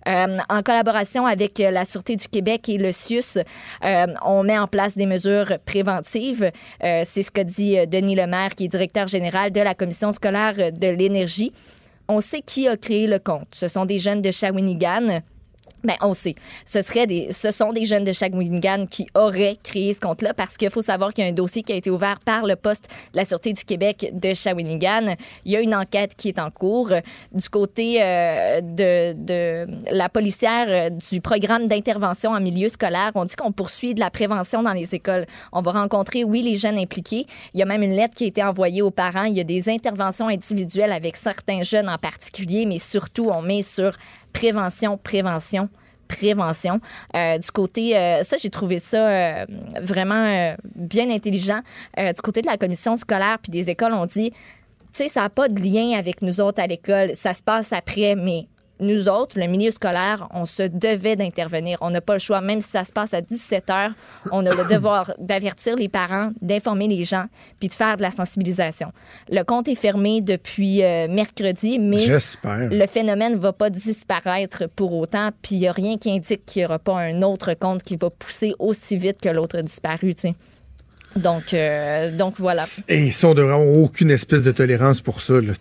Euh, en collaboration avec la Sûreté du Québec et le CIUS, euh, on met en place des mesures préventives. Euh, C'est ce qu'a dit Denis Lemaire, qui est directeur général de la Commission scolaire de l'énergie. On sait qui a créé le compte. Ce sont des jeunes de Shawinigan. Ben, on sait. Ce, sont des jeunes de Shawinigan qui auraient créé ce compte-là parce qu'il faut savoir qu'il y a un dossier qui a été ouvert par le poste de la Sûreté du Québec de Shawinigan. Il y a une enquête qui est en cours. Du côté euh, de, de la policière euh, du programme d'intervention en milieu scolaire, on dit qu'on poursuit de la prévention dans les écoles. On va rencontrer, oui, les jeunes impliqués. Il y a même une lettre qui a été envoyée aux parents. Il y a des interventions individuelles avec certains jeunes en particulier, mais surtout, on met sur prévention, prévention, prévention. Euh, du côté, euh, ça, j'ai trouvé ça euh, vraiment bien intelligent. Du côté de la commission scolaire puis des écoles, on dit, tu sais, ça n'a pas de lien avec nous autres à l'école. Ça se passe après, mais nous autres, le milieu scolaire, on se devait d'intervenir. On n'a pas le choix, même si ça se passe à 17 heures, on a le devoir d'avertir les parents, d'informer les gens, puis de faire de la sensibilisation. Le compte est fermé depuis euh, mercredi, mais le phénomène ne va pas disparaître pour autant, puis il n'y a rien qui indique qu'il n'y aura pas un autre compte qui va pousser aussi vite que l'autre disparu. Donc, euh, donc voilà. Et ça, on devrait avoir aucune espèce de tolérance pour ça. Là.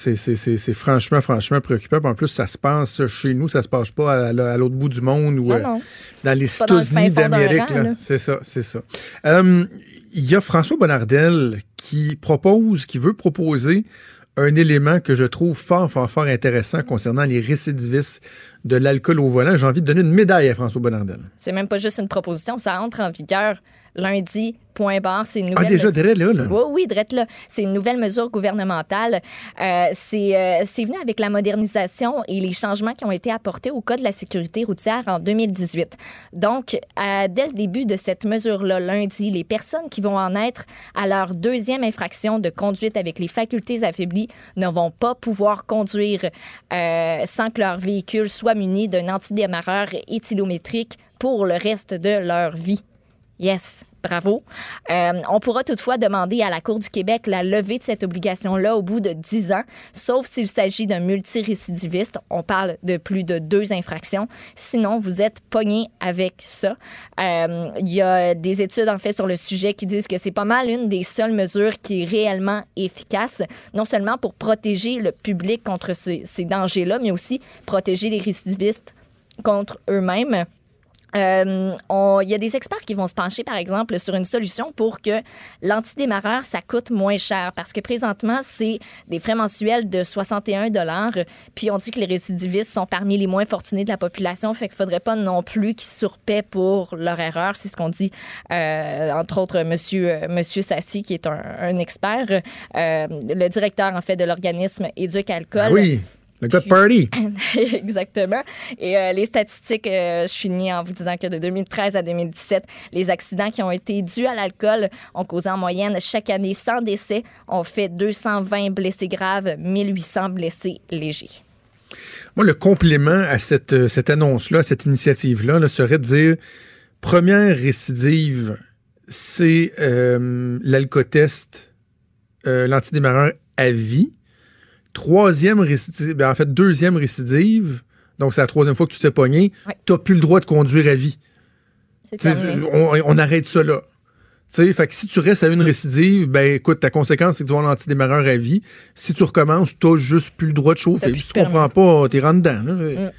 C'est, franchement, franchement préoccupant. En plus, ça se passe chez nous, ça se passe pas à, à l'autre bout du monde ou euh, dans les États-Unis d'Amérique. C'est ça, c'est ça. Euh, Il y a François Bonnardel qui propose, qui veut proposer un élément que je trouve fort, fort, fort intéressant concernant les récidivistes de l'alcool au volant. J'ai envie de donner une médaille à François Bonnardel. C'est même pas juste une proposition, ça entre en vigueur lundi, point barre. C'est une nouvelle Ah, déjà, mesure- là, là. Oui, oui, là. C'est une nouvelle mesure gouvernementale. Euh, c'est euh, c'est venu avec la modernisation et les changements qui ont été apportés au Code de la sécurité routière en 2018. Donc, euh, dès le début de cette mesure-là, lundi, les personnes qui vont en être à leur deuxième infraction de conduite avec les facultés affaiblies ne vont pas pouvoir conduire euh, sans que leur véhicule soit muni d'un antidémarreur éthylométrique pour le reste de leur vie. Yes, bravo. Euh, on pourra toutefois demander à la Cour du Québec la levée de cette obligation-là au bout de 10 ans, sauf s'il s'agit d'un multirécidiviste. On parle de plus de deux infractions. Sinon, vous êtes pogné avec ça. Euh, Il y a des études, en fait, sur le sujet qui disent que c'est pas mal une des seules mesures qui est réellement efficace, non seulement pour protéger le public contre ces, ces dangers-là, mais aussi protéger les récidivistes contre eux-mêmes. Euh, Il y a des experts qui vont se pencher, par exemple, sur une solution pour que l'antidémarreur, ça coûte moins cher. Parce que présentement, c'est des frais mensuels de 61 Puis on dit que les récidivistes sont parmi les moins fortunés de la population. Fait qu'il faudrait pas non plus qu'ils surpaient pour leur erreur. C'est ce qu'on dit, euh, entre autres, monsieur, euh, monsieur Sassi, qui est un, expert, le directeur, en fait, de l'organisme Éduc Alcool. Ah oui, le gars de party. Exactement. Et euh, les statistiques, euh, je finis en vous disant que de 2013 à 2017, les accidents qui ont été dus à l'alcool ont causé en moyenne chaque année 100 décès, ont fait 220 blessés graves, 1800 blessés légers. Moi, le complément à cette, euh, cette annonce-là, à cette initiative-là, là, serait de dire première récidive, c'est euh, l'alcotest, l'antidémarreur à vie. Troisième récidive, ben, en fait, deuxième récidive, donc c'est la troisième fois que tu t'es pogné, Ouais. t'as plus le droit de conduire à vie. On, on arrête ça là. T'sais, fait que si tu restes à une récidive, ben écoute, ta conséquence, c'est que tu vas avoir l'antidémarreur à vie. Si tu recommences, t'as juste plus le droit de chauffer. Si tu comprends pas, t'es rentre dedans. là.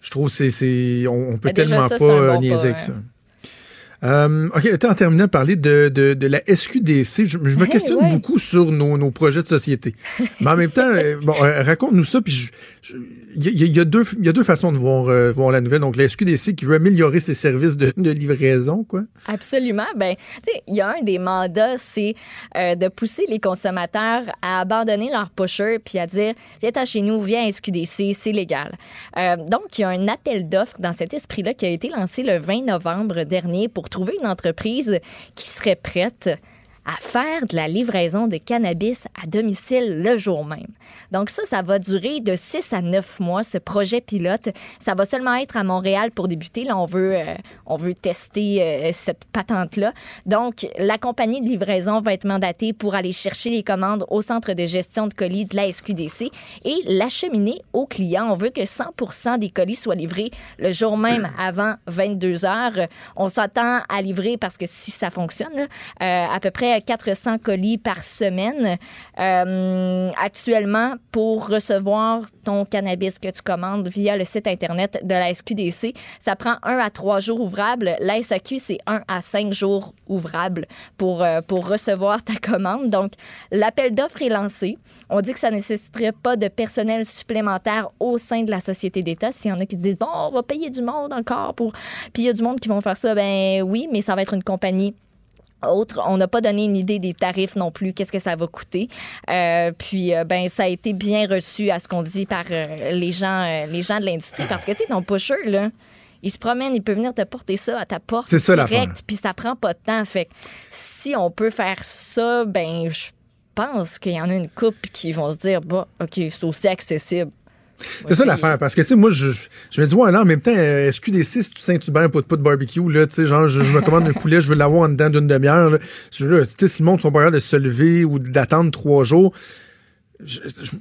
Je trouve que c'est, on, on peut Mais déjà, tellement ça, pas bon niaiser avec ça. Euh, OK, en terminant, parler de, de, de la SQDC. Je, je me Hey, questionne ouais. beaucoup sur nos, nos projets de société. Mais en même temps, euh, bon, euh, raconte-nous ça. Puis il y, a- il y a deux, y a deux façons de voir, euh, voir la nouvelle. Donc, la SQDC qui veut améliorer ses services de, de livraison, quoi. Absolument. Ben, tu sais, il y a un des mandats, c'est euh, de pousser les consommateurs à abandonner leur pusher puis à dire viens chez nous, viens à SQDC, c'est légal. Donc, il y a un appel d'offres dans cet esprit-là qui a été lancé le 20 novembre dernier pour trouver une entreprise qui serait prête à faire de la livraison de cannabis à domicile le jour même. Donc ça, ça va durer de 6 à 9 mois, ce projet pilote. Ça va seulement être à Montréal pour débuter. Là, on veut, euh, on veut tester euh, cette patente-là. Donc, la compagnie de livraison va être mandatée pour aller chercher les commandes au centre de gestion de colis de la SQDC et l'acheminer aux clients. On veut que 100% des colis soient livrés le jour même avant 22 heures. On s'attend à livrer, parce que si ça fonctionne, là, euh, à peu près 400 colis par semaine. Euh, actuellement, pour recevoir ton cannabis que tu commandes via le site Internet de la SQDC, ça prend un à trois jours ouvrables. La SAQ, c'est un à cinq jours ouvrables pour, euh, pour recevoir ta commande. Donc, l'appel d'offres est lancé. On dit que ça ne nécessiterait pas de personnel supplémentaire au sein de la société d'État. S'il y en a qui disent, bon, on va payer du monde encore pour... Puis y a du monde qui vont faire ça, ben oui, mais ça va être une compagnie autre, on n'a pas donné une idée des tarifs non plus, qu'est-ce que ça va coûter. Euh, puis, euh, ben, ça a été bien reçu à ce qu'on dit par euh, les gens, les gens de l'industrie, parce que tu sais, ton pusher là, il se promène, il peut venir te porter ça à ta porte C'est ça, direct, puis ça prend pas de temps. Fait que si on peut faire ça, ben, je pense qu'il y en a une couple qui vont se dire, bah, ok, c'est aussi accessible. C'est ça l'affaire, parce que, tu sais, moi, je, je me dis, ouais, là, en même temps, euh, SQDC, tout Saint-Hubert, pas de, de barbecue, là, tu sais, genre, je, je me commande un poulet, je veux l'avoir en dedans d'une demi-heure, là. Tu sais, si le monde sont pas de se lever ou d'attendre trois jours, je- je-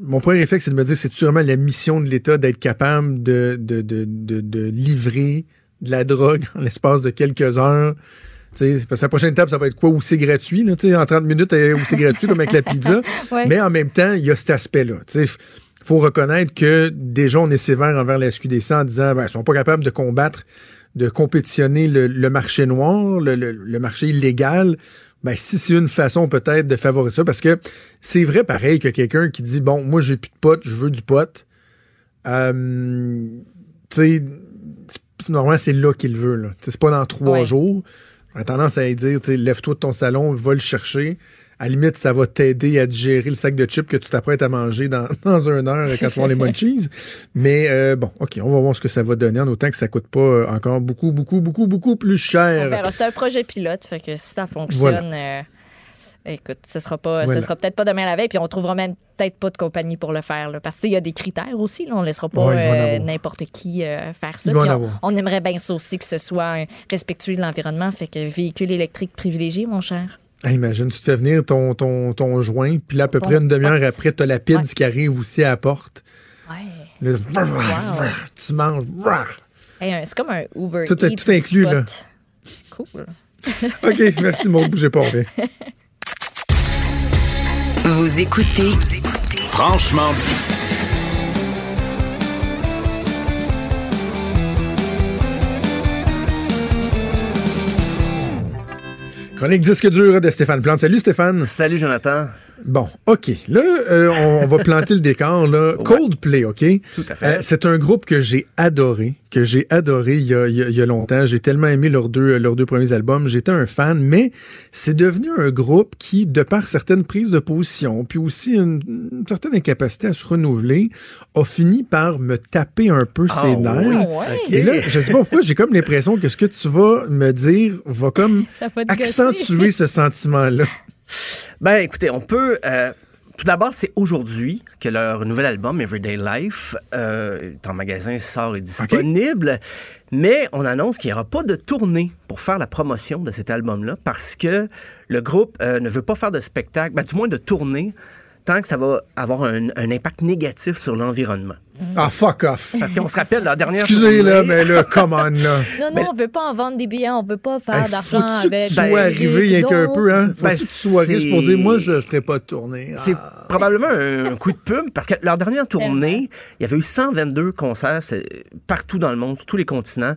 mon premier réflexe, c'est de me dire, c'est sûrement la mission de l'État d'être capable de, de, de, de, de livrer de la drogue en l'espace de quelques heures? Tu sais, parce que la prochaine étape, ça va être quoi? Où c'est gratuit, là, tu sais, en 30 minutes, euh, où c'est gratuit, comme avec la pizza. Ouais. Mais en même temps, il y a cet aspect-là. Sais, faut reconnaître que déjà, on est sévère envers la SQDC en disant, ben, ils sont pas capables de combattre, de compétitionner le, le marché noir, le, le- le marché illégal. Ben, si c'est une façon peut-être de favoriser ça, parce que c'est vrai pareil que quelqu'un qui dit, bon, moi, j'ai plus de pot, je veux du pot. Euh, tu sais, normalement, c'est là qu'il veut, là. C'est pas dans trois Ouais. jours. J'aurais tendance à lui dire, lève-toi de ton salon, va le chercher. À la limite, ça va t'aider à digérer le sac de chips que tu t'apprêtes à manger dans, dans une heure quand tu vas les munchies. Mais euh, bon, OK, on va voir ce que ça va donner en autant que ça coûte pas euh, encore beaucoup, beaucoup, beaucoup, beaucoup plus cher. C'est un projet pilote, fait que si ça fonctionne, euh, écoute, ce sera pas, Voilà. ce sera peut-être pas demain la veille, puis on trouvera même peut-être pas de compagnie pour le faire, là, parce qu'il y a des critères aussi. Là, on laissera pas Ouais, euh, n'importe qui euh, faire ça. On, on aimerait bien ça aussi que ce soit respectueux de l'environnement, fait que véhicule électrique privilégié, mon cher. Ah, imagine, tu te fais venir ton, ton, ton joint, puis là, à peu près une demi-heure après, t'as la pide Ouais. qui arrive aussi à la porte. Ouais. Là, tu manges. Hey, c'est comme un Uber Tout- tout Eats inclus, du là. C'est cool. OK, merci, mon bougez pas. Vous écoutez Franchement dit. Chronique disque dur de Stéphane Plante. Salut Stéphane. Salut Jonathan. Bon, OK. Là, euh, on, va planter le décor. Là. Coldplay, OK? Tout à fait. Euh, c'est un groupe que j'ai adoré, que j'ai adoré il y, a, il y a longtemps. J'ai tellement aimé leurs deux, leurs deux premiers albums. J'étais un fan, mais c'est devenu un groupe qui, de par certaines prises de position, puis aussi une, certaine incapacité à se renouveler, a fini par me taper un peu ses ah nerfs. Et là, je sais pas pourquoi, j'ai comme l'impression que ce que tu vas me dire va comme accentuer ce sentiment-là. Ben, écoutez, on peut. Euh, tout d'abord, c'est aujourd'hui que leur nouvel album, Everyday Life, euh, est en magasin, sort et disponible. Mais on annonce qu'il n'y aura pas de tournée pour faire la promotion de cet album-là parce que le groupe euh, ne veut pas faire de spectacle, ben, du moins de tournée, tant que ça va avoir un impact négatif sur l'environnement. Ah, fuck off. Parce qu'on se rappelle la dernière Excusez, là, mais là, come on, là. Non, non, on veut pas en vendre des billets, on veut pas faire d'argent avec. Faut ben, arriver rien qu'un peu, hein? Faut ben, que tu sois riche pour dire, moi, je ne ferai pas de tournée. C'est ah. probablement un, coup de pub, parce que leur dernière tournée, il y avait eu 122 concerts partout dans le monde, sur tous les continents.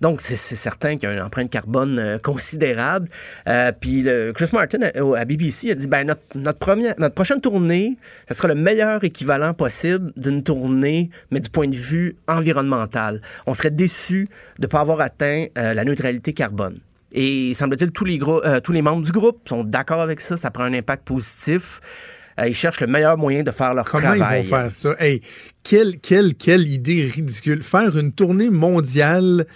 Donc, c'est certain qu'il y a une empreinte carbone euh, considérable. Euh, puis Chris Martin à, BBC a dit ben notre, notre, première, notre prochaine tournée, ce sera le meilleur équivalent possible d'une tournée, mais du point de vue environnemental. On serait déçu de ne pas avoir atteint euh, la neutralité carbone. Et semble-t-il, tous les, tous les membres du groupe sont d'accord avec ça. Ça prend un impact positif ils cherchent le meilleur moyen de faire leur travail. Comment ils vont faire ça? Hey, quelle, quelle, quelle idée ridicule. Faire une tournée mondiale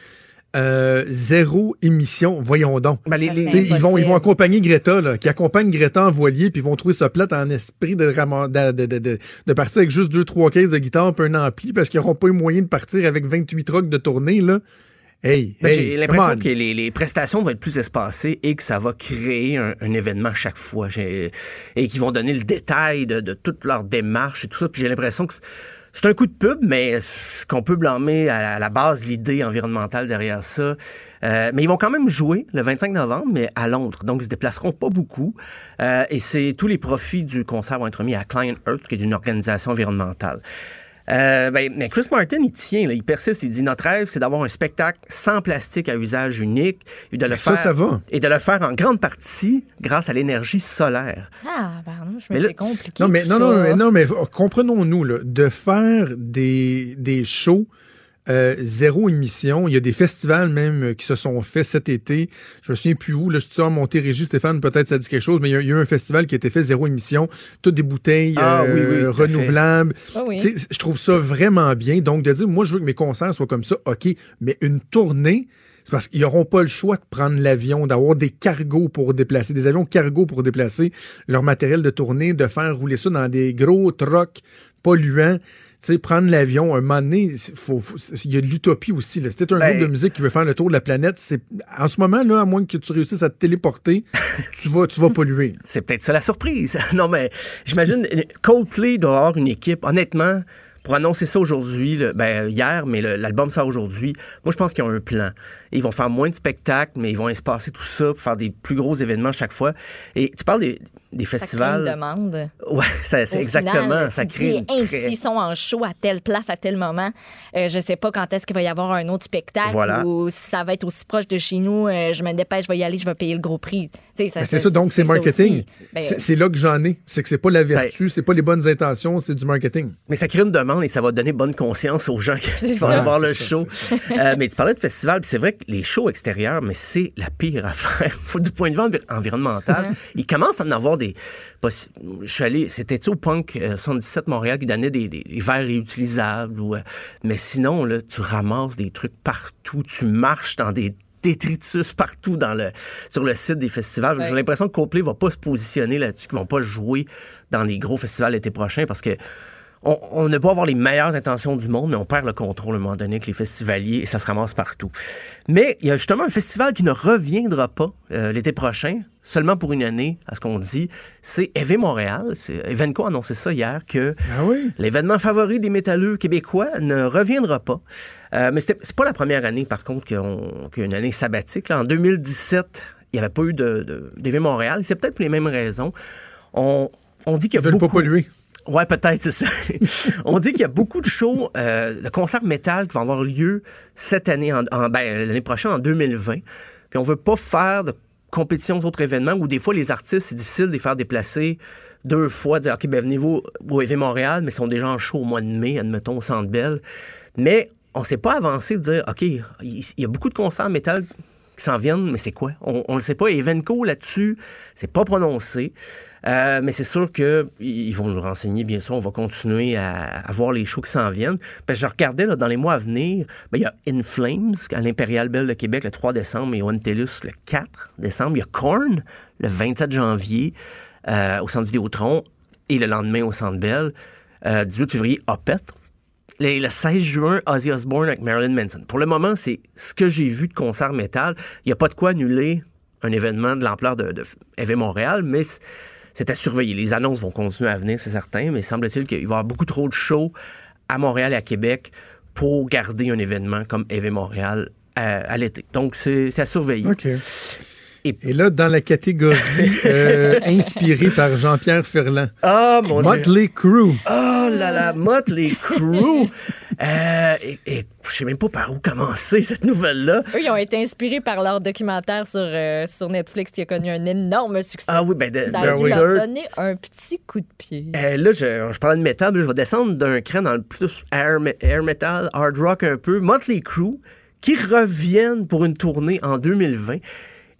euh, zéro émission, voyons donc. Ben, ils, vont, ils vont accompagner Greta, là, qui accompagne Greta en voilier, puis ils vont trouver ça plate en esprit de, de, de, de, partir avec juste deux, trois caisses de guitare et un ampli parce qu'ils n'auront pas eu moyen de partir avec 28 trucks de tournée. Là. Hey, ben, J'ai l'impression que les, les, prestations vont être plus espacées et que ça va créer un, un événement chaque fois. Et qu'ils vont donner le détail de, de toute leur démarche et tout ça. Puis j'ai l'impression que c'est un coup de pub, mais ce qu'on peut blâmer à la base, l'idée environnementale derrière ça. Euh, mais ils vont quand même jouer le 25 novembre, mais à Londres. Donc, ils se déplaceront pas beaucoup. Euh, et c'est tous les profits du concert vont être mis à Client Earth, qui est une organisation environnementale. Euh, ben, mais Chris Martin, il tient, il persiste, il dit notre rêve, c'est d'avoir un spectacle sans plastique à usage unique et de le faire. Ça, ça va. Et de le faire en grande partie grâce à l'énergie solaire. Ah, pardon, je me c'est compliqué. Non, mais, non, non, mais, non, mais comprenons-nous, de faire des, des shows euh, zéro émission. Il y a des festivals même euh, qui se sont faits cet été. Je me souviens plus où. Là, je suis en Montérégie, Stéphane, peut-être ça dit quelque chose, mais il y, a, eu un festival qui a été fait zéro émission. Toutes des bouteilles ah euh, renouvelables. Ah je trouve ça vraiment bien. Donc, de dire, moi, je veux que mes concerts soient comme ça, OK, mais une tournée, c'est parce qu'ils n'auront pas le choix de prendre l'avion, d'avoir des cargos pour déplacer, des avions cargos pour déplacer leur matériel de tournée, de faire rouler ça dans des gros trucks polluants sais, prendre l'avion, un moment donné, il y a de l'utopie aussi. Là. Si un ben, groupe de musique qui veut faire le tour de la planète, c'est en ce moment, là, à moins que tu réussisses à te téléporter, tu vas, tu vas polluer. C'est peut-être ça la surprise. non, mais j'imagine, Coldplay doit avoir une équipe, honnêtement, pour annoncer ça aujourd'hui, ben, hier, mais l'album sort aujourd'hui. Moi, je pense qu'ils ont un plan. ils vont faire moins de spectacles, mais ils vont espacer tout ça pour faire des plus gros événements chaque fois. Et tu parles des, des festivals. Ça crée une demande. Ouais, c'est exactement. ça crée une S'ils sont en show à telle place, à tel moment, euh, je sais pas quand est-ce qu'il va y avoir un autre spectacle ou si ça va être aussi proche de chez nous, euh, je me dépêche, je vais y aller, je vais payer le gros prix. Ben, c'est ça, donc c'est marketing. Ben, c'est là que j'en ai. C'est que c'est pas la vertu, ben c'est pas les bonnes intentions, c'est du marketing. Mais ça crée une demande et ça va donner bonne conscience aux gens qui vont voir le show. Euh, mais tu parlais de festival, c'est vrai que les shows extérieurs, mais c'est la pire affaire. du point de vue environnemental, hein? ils commencent à en avoir des. Je suis allé, c'était au Punk 77 euh, Montréal qui donnait des, verres réutilisables. Ou, euh, mais sinon, là, tu ramasses des trucs partout, tu marches dans des détritus partout dans le, sur le site des festivals. J'ai l'impression que Coldplay va pas se positionner là-dessus, qu'ils vont pas jouer dans les gros festivals l'été prochain parce que on, ne peut avoir les meilleures intentions du monde, mais on perd le contrôle à un moment donné avec les festivaliers et ça se ramasse partout. Mais il y a justement un festival qui ne reviendra pas euh, l'été prochain, seulement pour une année, à ce qu'on dit. C'est EV Montréal. Evenco a annoncé ça hier que ah l'événement favori des métalleux québécois ne reviendra pas. Euh, mais c'est pas la première année, par contre, qu'il y a une année sabbatique. En 2017, il n'y avait pas eu de, d'EV Montréal. C'est peut-être pour les mêmes raisons. On, on dit qu'il y a beaucoup... pas polluer. Ouais, peut-être, c'est ça. On dit qu'il y a beaucoup de shows, euh, de concerts métal qui vont avoir lieu cette année, en, ben, l'année prochaine, en 2020. Puis on veut pas faire de compétitions, aux autres événements où des fois les artistes, c'est difficile de les faire déplacer deux fois, dire OK, ben venez-vous au EV Montréal, mais ils sont déjà en show au mois de mai, admettons, au Centre Bell. Mais on s'est pas avancé de dire OK, il y a beaucoup de concerts métal qui s'en viennent, mais c'est quoi? On ne le sait pas. Evenco, là-dessus, c'est pas prononcé. Euh, mais c'est sûr qu'ils vont nous renseigner, bien sûr. On va continuer à, voir les shows qui s'en viennent. Je regardais dans les mois à venir, ben, il y a In Flames à l'Impérial Bell de Québec le 3 décembre et One Tellus le 4 décembre. Il y a Korn le 27 janvier euh, au Centre Vidéotron et le lendemain au Centre Bell. 18 euh, février, Opeth. Le, 16 juin, Ozzy Osbourne avec Marilyn Manson. Pour le moment, c'est ce que j'ai vu de concert métal. Il n'y a pas de quoi annuler un événement de l'ampleur de, de Montréal, mais c'est à surveiller. Les annonces vont continuer à venir, c'est certain, mais semble-t-il qu'il va y avoir beaucoup trop de shows à Montréal et à Québec pour garder un événement comme EV Montréal à, l'été. Donc, c'est à surveiller. OK. Et, là, dans la catégorie euh, inspirée par Jean-Pierre Ferland. Ah, mon Motley Crue. Oh là là, Motley Crue. Euh, et, je sais même pas par où commencer cette nouvelle-là. Eux, ils ont été inspirés par leur documentaire sur, euh, sur Netflix qui a connu un énorme succès. Ah oui, ben de, Ça a dû leur donner un petit coup de pied. Euh, là, je, je parlais de métal, mais je vais descendre d'un cran dans le plus air, air metal, hard rock un peu. Motley Crue qui reviennent pour une tournée en 2020.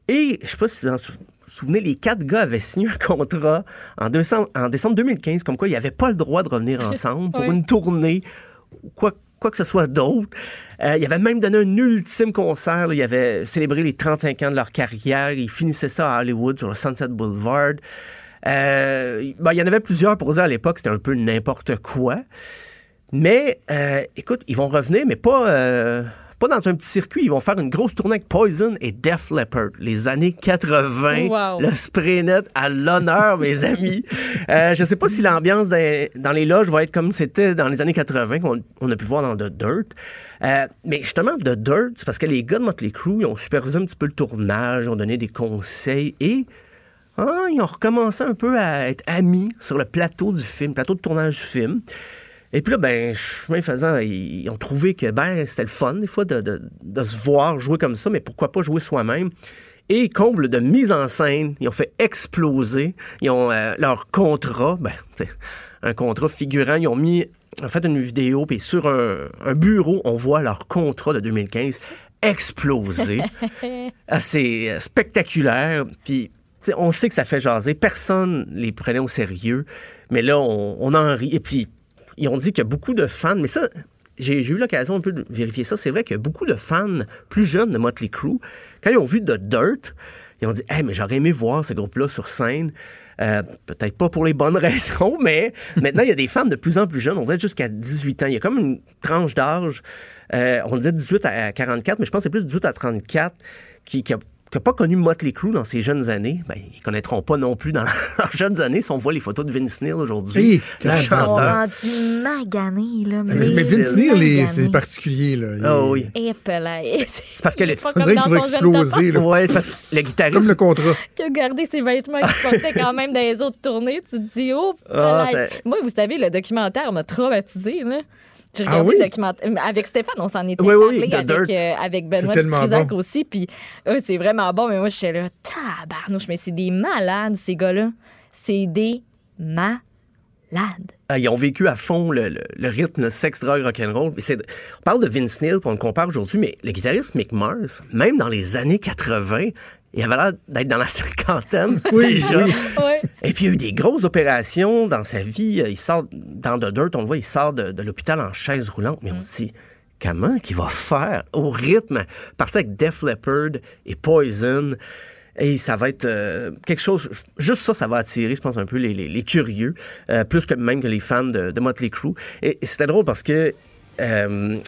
Et je sais pas si vous vous souvenez, les quatre gars avaient signé un contrat en décembre, en décembre 2015, comme quoi ils n'avaient pas le droit de revenir ensemble pour une tournée ou quoi, quoi que ce soit d'autre. Euh, ils avaient même donné un ultime concert. Ils avaient célébré les 35 ans de leur carrière. Ils finissaient ça à Hollywood, sur le Sunset Boulevard. Euh, ben, il y en avait plusieurs pour dire à l'époque c'était un peu n'importe quoi. Mais euh, écoute, ils vont revenir, mais pas, euh, pas dans un petit circuit. Ils vont faire une grosse tournée avec Poison et Def Leppard. Les années 80. Le spray net à l'honneur, mes amis. Euh, je sais pas si l'ambiance dans, les loges va être comme c'était dans les années 80 qu'on on a pu voir dans The Dirt. Euh, mais justement, The Dirt, c'est parce que les gars de Motley Crue, ils ont supervisé un petit peu le tournage, ont donné des conseils et ah, ils ont recommencé un peu à être amis sur le plateau du film, plateau de tournage du film. Et puis là, ben, chemin faisant, ils ont trouvé que ben, c'était le fun, des fois, de, se voir jouer comme ça, mais pourquoi pas jouer soi-même? Et comble de mise en scène, ils ont fait exploser. Ils ont euh, leur contrat, ben, un contrat figurant, ils ont mis, en fait, une vidéo, puis sur un, bureau, on voit leur contrat de 2015 exploser. Assez euh, spectaculaire. Puis, on sait que ça fait jaser. Personne les prenait au sérieux. Mais là, on, on en rit. Et puis, ils ont dit qu'il y a beaucoup de fans, mais ça, j'ai eu l'occasion un peu de vérifier ça. C'est vrai qu'il y a beaucoup de fans plus jeunes de Motley Crue. Quand ils ont vu The Dirt, ils ont dit Hey, mais j'aurais aimé voir ce groupe-là sur scène. Euh, peut-être pas pour les bonnes raisons, mais maintenant, il y a des fans de plus en plus jeunes. On dirait jusqu'à 18 ans. Il y a comme une tranche d'âge. Euh, on disait 18 à 44, mais je pense que c'est plus 18 à 34 qui, qui a qui n'a pas connu Motley Crue dans ses jeunes années, ben, ils connaîtront pas non plus dans leurs jeunes années si on voit les photos de Vince Neil aujourd'hui. Ils sont rendus maganés, là. Mais, mais Vince Neil, c'est particulier, là. Ah oui. C'est parce que les... On dirait qu'il va exploser, là. Ouais, c'est parce que le guitariste... Comme le contrat. Qui a gardé ses vêtements qu'il portait quand même dans les autres tournées. Tu te dis, oh, ah, Moi, vous savez, le documentaire m'a traumatisé, là. J'ai ah regardé le documentaire. Avec Stéphane, on s'en était parlé avec, euh, avec Benoît Dutrisac aussi. Puis c'est vraiment bon, mais moi, je suis là, tabarnouche, mais c'est des malades, ces gars-là. C'est des malades. Ah, ils ont vécu à fond le, rythme sex, drogue, rock'n'roll. On parle de Vince Neil, puis on le compare aujourd'hui, mais le guitariste Mick Mars, même dans les années 80, il avait l'air d'être dans la cinquantaine déjà. Et puis, il y a eu des grosses opérations dans sa vie. Il sort dans The Dirt, on le voit, il sort de, l'hôpital en chaise roulante. Mais on se dit, comment qu'il va faire au rythme, partir avec Def Leppard et Poison. Et ça va être euh, quelque chose. Juste ça, ça va attirer, je pense, un peu les, curieux, euh, plus que même que les fans de, Motley Crue. Et, c'était drôle parce que, euh,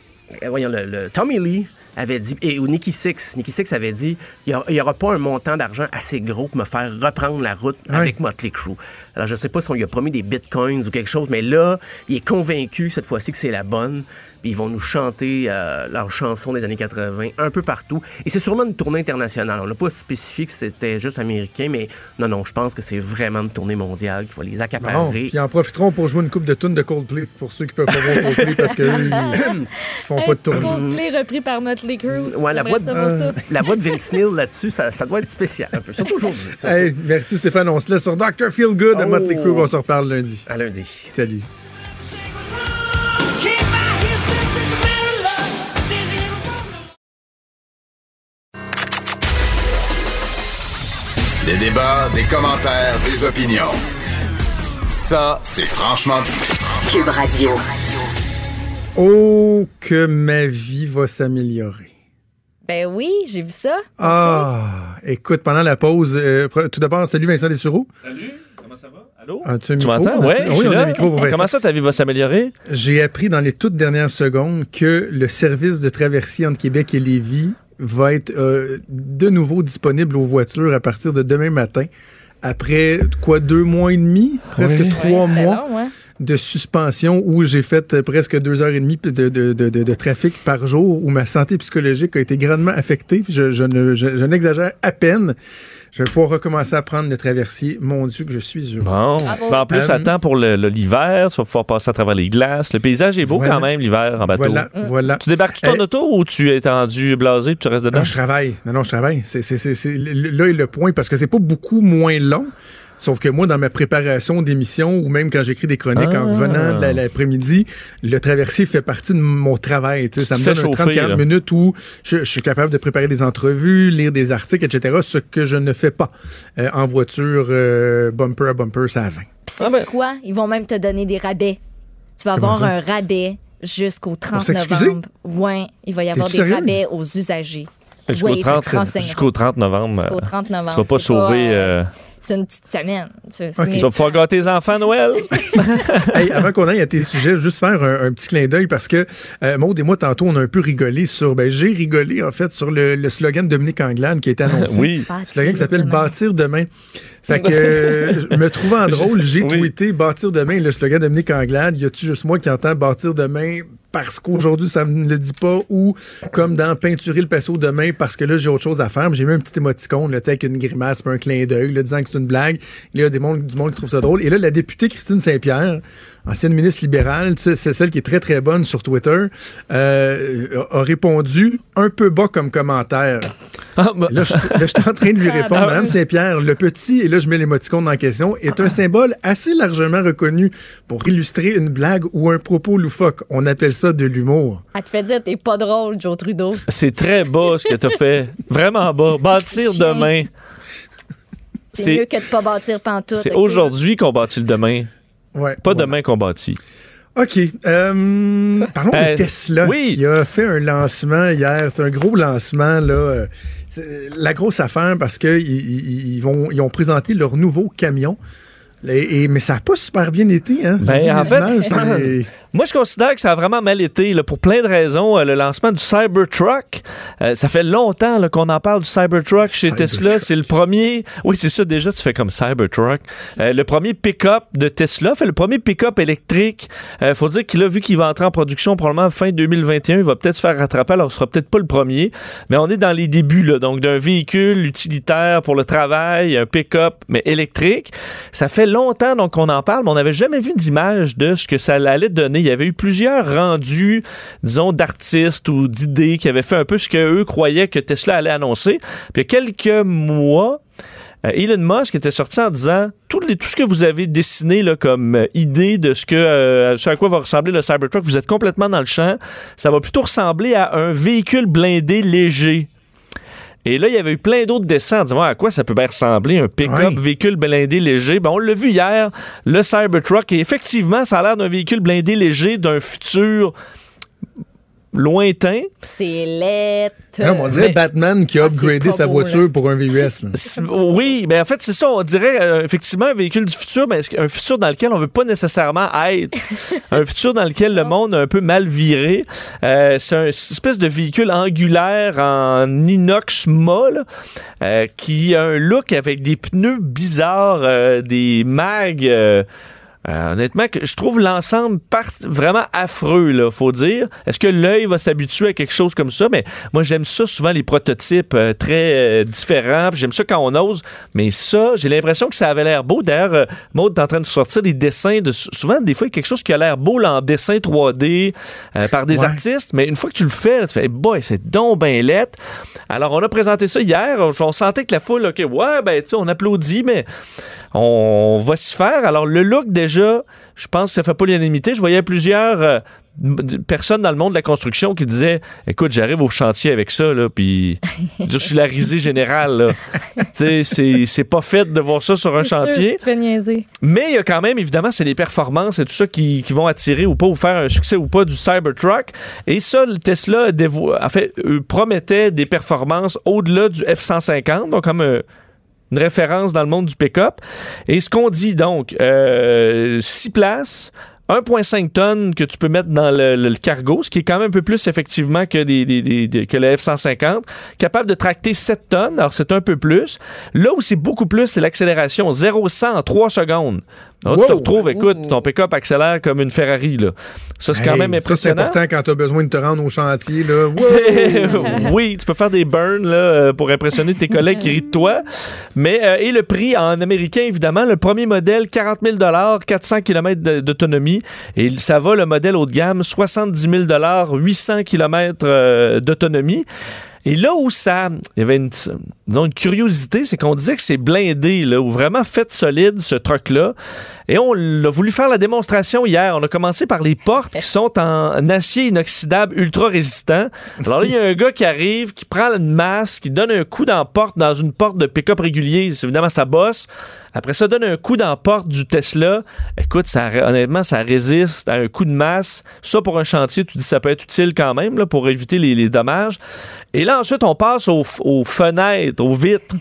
voyons, le, Tommy Lee avait dit, et ou Nicky Six, Nicky Six avait dit, il n'y aura pas un montant d'argent assez gros pour me faire reprendre la route avec Motley Crue. Alors, je ne sais pas si on lui a promis des bitcoins ou quelque chose, mais là, il est convaincu cette fois-ci que c'est la bonne. puis ils vont nous chanter euh, leurs chansons des années 80 un peu partout. Et c'est sûrement une tournée internationale. On n'a pas spécifié que c'était juste américain, mais non, non, je pense que c'est vraiment une tournée mondiale qui va les accaparer. puis ils en profiteront pour jouer une coupe de tunes de Coldplay pour ceux qui peuvent pas voir Coldplay parce qu'ils ils font pas de tournée. Coldplay repris par Motley Crue. Ouais, la J'aimerais voix, de, savoir ça. la voix de Vince Neil là-dessus, ça, ça doit être spécial un peu. Surtout aujourd'hui. surtout. Hey, merci Stéphane. On se laisse sur Dr. Feel Good à Oh. Motley Crue. On se reparle lundi. À lundi. Salut. Des débats, des commentaires, des opinions. Ça, c'est franchement dit. Cube Radio. Oh, que ma vie va s'améliorer. Ben oui, j'ai vu ça. Ah, écoute, pendant la pause, euh, tout d'abord, salut Vincent Dessureau. Salut? Allô? As-tu un Tu m'entends? As-tu- Ouais, je oui, suis on là. micro pour. Comment ça, ta vie va s'améliorer? J'ai appris dans les toutes dernières secondes que le service de traversier entre Québec et Lévis va être euh, de nouveau disponible aux voitures à partir de demain matin. Après quoi, deux mois et demi, presque Oui. trois mois long, hein? de suspension où j'ai fait euh, presque deux heures et demie de, de, de, de- de trafic par jour, où ma santé psychologique a été grandement affectée. Je, je ne- je- je n'exagère à peine. Je vais pouvoir recommencer à prendre le traversier. Mon Dieu, que je suis heureux. Bon. Bravo. Ben, en plus, Euh, attends pour l'hiver, tu vas pouvoir passer à travers les glaces. Le paysage est beau Voilà. quand même l'hiver en bateau. Voilà, voilà. Tu débarques ton Eh, auto ou tu es tendu blasé puis tu restes dedans? Non, je travaille. Non, non, je travaille. C'est, c'est, c'est, c'est- le- là est le point parce que c'est pas beaucoup moins long. Sauf que moi, dans ma préparation d'émission ou même quand j'écris des chroniques en Ah. revenant de la- l'après-midi, le traversier fait partie de mon travail. tu sais. Ça me donne fais un chauffer, 30-40 là. minutes où je, je suis capable de préparer des entrevues, lire des articles, etc. Ce que je ne fais pas euh, en voiture euh, bumper à bumper, ça à 20. Puis Ah c'est ben- quoi? Ils vont même te donner des rabais. Tu vas Comment avoir ça? un rabais jusqu'au 30 s'excuser? novembre. Ouais, il va y avoir des sérieux? rabais aux usagers. Jusqu'au Oui, 30, tu te renseigneras. jusqu'au 30 novembre. Jusqu'au euh, 30 novembre. Tu vas pas sauver. euh, euh, C'est une petite semaine. Tu vas pouvoir gâter tes enfants Noël. Hey, avant qu'on aille à tes sujets, juste faire un, un petit clin d'œil parce que euh, Maud et moi, tantôt, on a un peu rigolé sur. Ben, j'ai rigolé, en fait, sur le, le slogan de Dominique Anglade qui a été annoncé. oui. Bâtir slogan qui s'appelle. Bâtir demain. Fait que, euh, me trouvant drôle, j'ai Oui. tweeté Bâtir demain, le slogan de Dominique Anglade. Y a-tu juste moi qui entends Bâtir demain? Parce qu'aujourd'hui, ça me le dit pas ou comme dans Peinturer le pinceau demain parce que là, j'ai autre chose à faire. J'ai mis un petit émoticône, là, avec une grimace, un clin d'œil, disant que c'est une blague. Il y a des monde, du monde qui trouve ça drôle. Et là, la députée Christine Saint-Pierre, ancienne ministre libérale, c'est celle qui est très, très bonne sur Twitter, euh, a a répondu un peu bas comme commentaire. Ah, bah, Là, je, suis en train de lui répondre. Ah, Madame Saint-Pierre, le petit, et là, je mets l'émoticône en question, est un symbole assez largement reconnu pour illustrer une blague ou un propos loufoque. On appelle ça de l'humour. Elle te fait dire t'es pas drôle, Joe Trudeau. c'est très bas ce que tu as fait. Vraiment bas. Bâtir Chien. demain. C'est mieux que de pas bâtir pantoute. C'est aujourd'hui qu'on bâtit le demain, Ouais. pas voilà. demain qu'on bâtit. OK. Euh, parlons Euh, de Tesla oui. qui a fait un lancement hier. C'est un gros lancement, là. Euh, c'est La grosse affaire parce que ils, ont présenté leur nouveau camion. Et, et- mais ça n'a pas super bien été, hein? Ben, en fait- Moi, je considère que ça a vraiment mal été, là, pour plein de raisons. Euh, le lancement du Cybertruck, euh, ça fait longtemps là, qu'on en parle du Cybertruck chez. Tesla. C'est le premier. Oui, c'est ça, déjà, tu fais comme Cybertruck. Euh, le premier pick-up de Tesla, fait le premier pick-up électrique. Il faut dire qu'il a vu qu'il va entrer en production probablement fin 2021. Il va peut-être se faire rattraper, alors ce sera peut-être pas le premier. Mais on est dans les débuts, là, donc d'un véhicule utilitaire pour le travail, un pick-up, mais électrique. Ça fait longtemps donc qu'on en parle, mais on n'avait jamais vu d'image de ce que ça allait donner. Il y avait eu plusieurs rendus, disons, d'artistes ou d'idées qui avaient fait un peu ce qu'eux croyaient que Tesla allait annoncer. Puis il y a quelques mois, euh, Elon Musk était sorti en disant tout, ce que vous avez dessiné là, comme euh, idée de ce, que, euh, ce à quoi va ressembler le Cybertruck, vous êtes complètement dans le champ. Ça va plutôt ressembler à un véhicule blindé léger. Et là, il y avait eu plein d'autres dessins en disant à quoi ça peut bien ressembler, un pick-up, véhicule blindé léger? Ben, on l'a vu hier, le Cybertruck. Et effectivement, ça a l'air d'un véhicule blindé léger d'un futur lointain. C'est mais on dirait Mais- Batman qui a Ah, upgradé sa beau, voiture là. pour un VUS. Oui, ben en fait, c'est ça. On dirait euh, effectivement un véhicule du futur, mais un futur dans lequel on veut pas nécessairement être? un futur dans lequel le monde a un peu mal viré. Euh, c'est un- c'est une espèce de véhicule angulaire en inox molle qui a un look avec des pneus bizarres, euh, des mags. Euh, honnêtement, que je trouve l'ensemble part- vraiment affreux, là, faut dire. Est-ce que l'œil va s'habituer à quelque chose comme ça? Mais moi, j'aime ça souvent, les prototypes euh, très euh, différents. J'aime ça quand on ose. Mais ça, j'ai l'impression que ça avait l'air beau. D'ailleurs, euh, Maud est en train de sortir des dessins. de Souvent, des fois, il y a quelque chose qui a l'air beau là, en dessin 3D euh, par des Ouais. artistes. Mais une fois que tu le fais, là, tu fais, boy, c'est donc ben lettre. Alors, on a présenté ça hier. On, on sentait que la foule, OK, ouais, ben, tu sais, on applaudit, mais on va s'y faire. Alors, le look, déjà, je pense que ça fait pas l'unanimité. Je voyais plusieurs euh, personnes dans le monde de la construction qui disaient Écoute, j'arrive au chantier avec ça, là, puis je suis la risée générale. tu sais, c'est- pas fait de voir ça sur un sûr, chantier. Tu. Mais il y a quand même, évidemment, c'est les performances et tout ça qui, qui vont attirer ou pas ou faire un succès ou pas du Cybertruck. Et ça, le Tesla dévo- en fait, promettait des performances au-delà du F-150, donc comme euh, référence dans le monde du pick-up. Et ce qu'on dit donc, 6 places. 1,5 tonnes que tu peux mettre dans le, cargo, ce qui est quand même un peu plus effectivement que le F-150. Capable de tracter 7 tonnes, alors c'est un peu plus. Là où c'est beaucoup plus, c'est l'accélération. 0-100 en 3 secondes. Donc, tu te retrouves, écoute, ton pick-up accélère comme une Ferrari. Là. Ça, c'est quand même ça, C'est impressionnant. important quand tu as besoin de te rendre au chantier. Là. Wow! Oui, tu peux faire des burns là, euh, pour impressionner tes collègues qui rient de toi. Mais, euh, et le prix en américain, évidemment, le premier modèle, 40 000 400 km d'autonomie. Et ça va, le modèle haut de gamme, 70 000 800 km euh, d'autonomie. Et là où ça, il y avait une, une curiosité, c'est qu'on disait que c'est blindé, là, ou vraiment fait solide, ce truck-là. Et on a voulu faire la démonstration hier. On a commencé par les portes qui sont en acier inoxydable ultra résistant. Alors là, il y a un gars qui arrive, qui prend une masse, qui donne un coup dans la porte, dans une porte de pick-up régulier. C'est évidemment, ça bosse. Après ça, donne un coup dans la porte du Tesla. Écoute, honnêtement, ça résiste à un coup de masse. Ça, pour un chantier, tu dis ça peut être utile quand même, là, pour éviter les, les dommages. Et là, ensuite, on passe aux, aux fenêtres, aux vitres.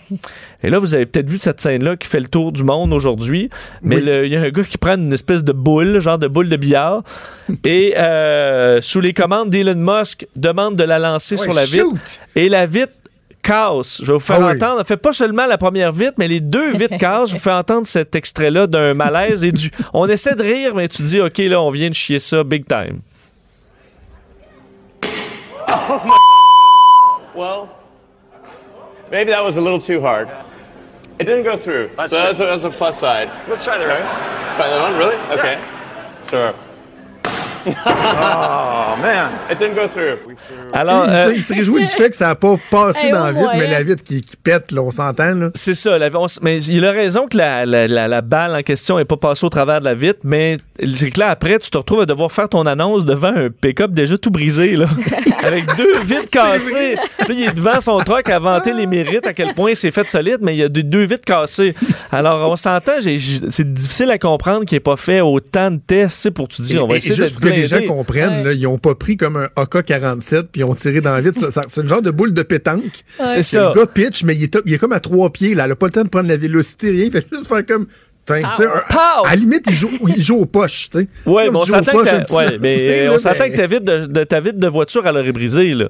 Et là, vous avez peut-être vu cette scène-là qui fait le tour du monde aujourd'hui. Mais Oui. il y a un gars qui prend une espèce de boule, genre de boule de billard, et euh, sous les commandes d'Elon Musk, demande de la lancer Ouais, sur la vitre. shoot! Et la vitre casse. Je vais vous faire Ah oui. entendre. Fait pas seulement la première vitre, mais les deux vitres cassent. Je vous fais entendre cet extrait-là d'un malaise et du. On essaie de rire, mais tu dis, OK, là, on vient de chier ça big time. Well, maybe that was a little too hard. It didn't go through. so that's a, that's a plus side. Let's try the right. Try that one, really? Okay. Sure. Oh man, it didn't go through. Alors, il, euh, se- il se réjouit du fait que ça n'a pas passé Hey, dans la vitre, mais la vitre qui, qui pète, là, on s'entend. Là. C'est ça. la- on s- mais il a raison que la, la- la- la balle en question n'est pas passée au travers de la vitre, mais c'est que là, après, tu te retrouves à devoir faire ton annonce devant un pick-up déjà tout brisé, là, avec deux vitres cassées. Là, il est devant son truck à vanter les mérites, à quel point c'est fait solide, mais il y a deux, deux vitres cassées. Alors, on s'entend, c'est difficile à comprendre qu'il n'ait pas fait autant de tests, pour tu dis, on va essayer d'être pour que les gens comprennent, Ouais. là, ils n'ont pas pris comme un AK-47 puis ils ont tiré dans. Ça- ça- C'est une genre de boule de pétanque. C'est ça. Le gars pitch, mais il est, il est comme à trois pieds. Là. Il n'a pas le temps de prendre la vélocité, rien. Il fait juste faire comme. Pow! à la limite, il joue, il joue aux poches. tu sais. Ouais, mais on il joue aux s'entend que, ouais, mais euh, on mais- que ta vitre de, de- ta vitre de voiture, elle aurait brisé, là.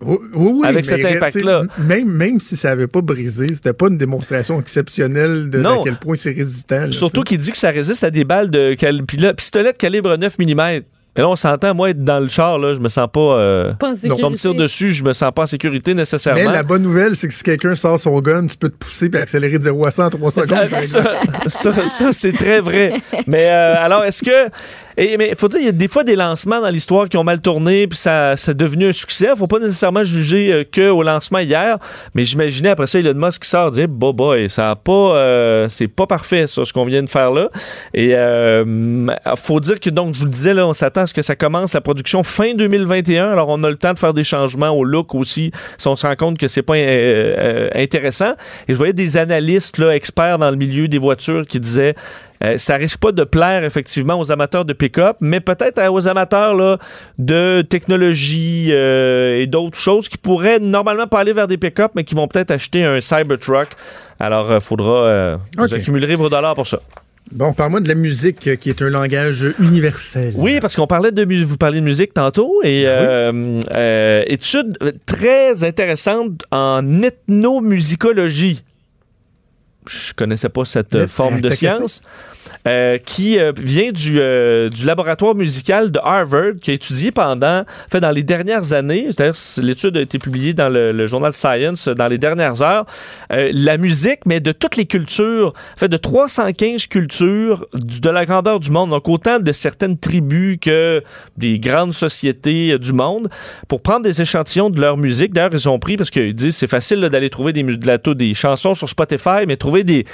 Oui, oui, oui, Avec cet impact-là. Même, même si ça n'avait pas brisé, c'était pas une démonstration exceptionnelle de Non. à quel point c'est résistant. là, Surtout qu'il dit que ça résiste à des balles de cal- puis là, pistolet de calibre 9 mm. Mais là, on s'entend, moi, être dans le char, là, je me sens pas. Euh, Pas en si on me tire dessus, je me sens pas en sécurité nécessairement. Mais la bonne nouvelle, c'est que si quelqu'un sort son gun, tu peux te pousser et accélérer de 0 à 100 en 3 Ça, secondes. ça, ça, c'est très vrai. Mais euh, alors, est-ce que. Et, mais il faut dire, il y a des fois des lancements dans l'histoire qui ont mal tourné, puis ça, ça est devenu un succès. faut pas nécessairement juger euh, que au lancement hier. Mais j'imaginais après ça, Elon Musk qui sort dire Bah, boy, ça a pas. euh, c'est pas parfait, ça, ce qu'on vient de faire là. Et euh, faut dire que, donc, je vous le disais, là, on s'attend à ce que ça commence la production fin 2021. Alors, on a le temps de faire des changements au look aussi, si on se rend compte que c'est pas euh, euh, intéressant. Et je voyais des analystes, là, experts dans le milieu des voitures qui disaient euh, ça risque pas de plaire effectivement aux amateurs de pick-up, mais peut-être euh, aux amateurs là, de technologie euh, et d'autres choses qui pourraient normalement pas aller vers des pick-up, mais qui vont peut-être acheter un Cybertruck. Alors, il faudra. euh, Ok. Vous accumulerez vos dollars pour ça. Bon, parle-moi de la musique qui est un langage universel. Oui, parce qu'on parlait de vous parliez de musique tantôt et euh, euh, étude très intéressante en ethnomusicologie. Je connaissais pas cette euh, forme de science, euh, qui euh, vient du, du laboratoire musical de Harvard, qui a étudié pendant, fait dans les dernières années, c'est-à-dire l'étude a été publiée dans le, le journal Science dans les dernières heures, la musique, mais de toutes les cultures, fait de 315 cultures du- de la grandeur du monde, donc autant de certaines tribus que des grandes sociétés du monde, pour prendre des échantillons de leur musique. D'ailleurs, ils ont pris, parce qu'ils disent c'est facile d'aller trouver des, de la- des chansons sur Spotify, mais trouver des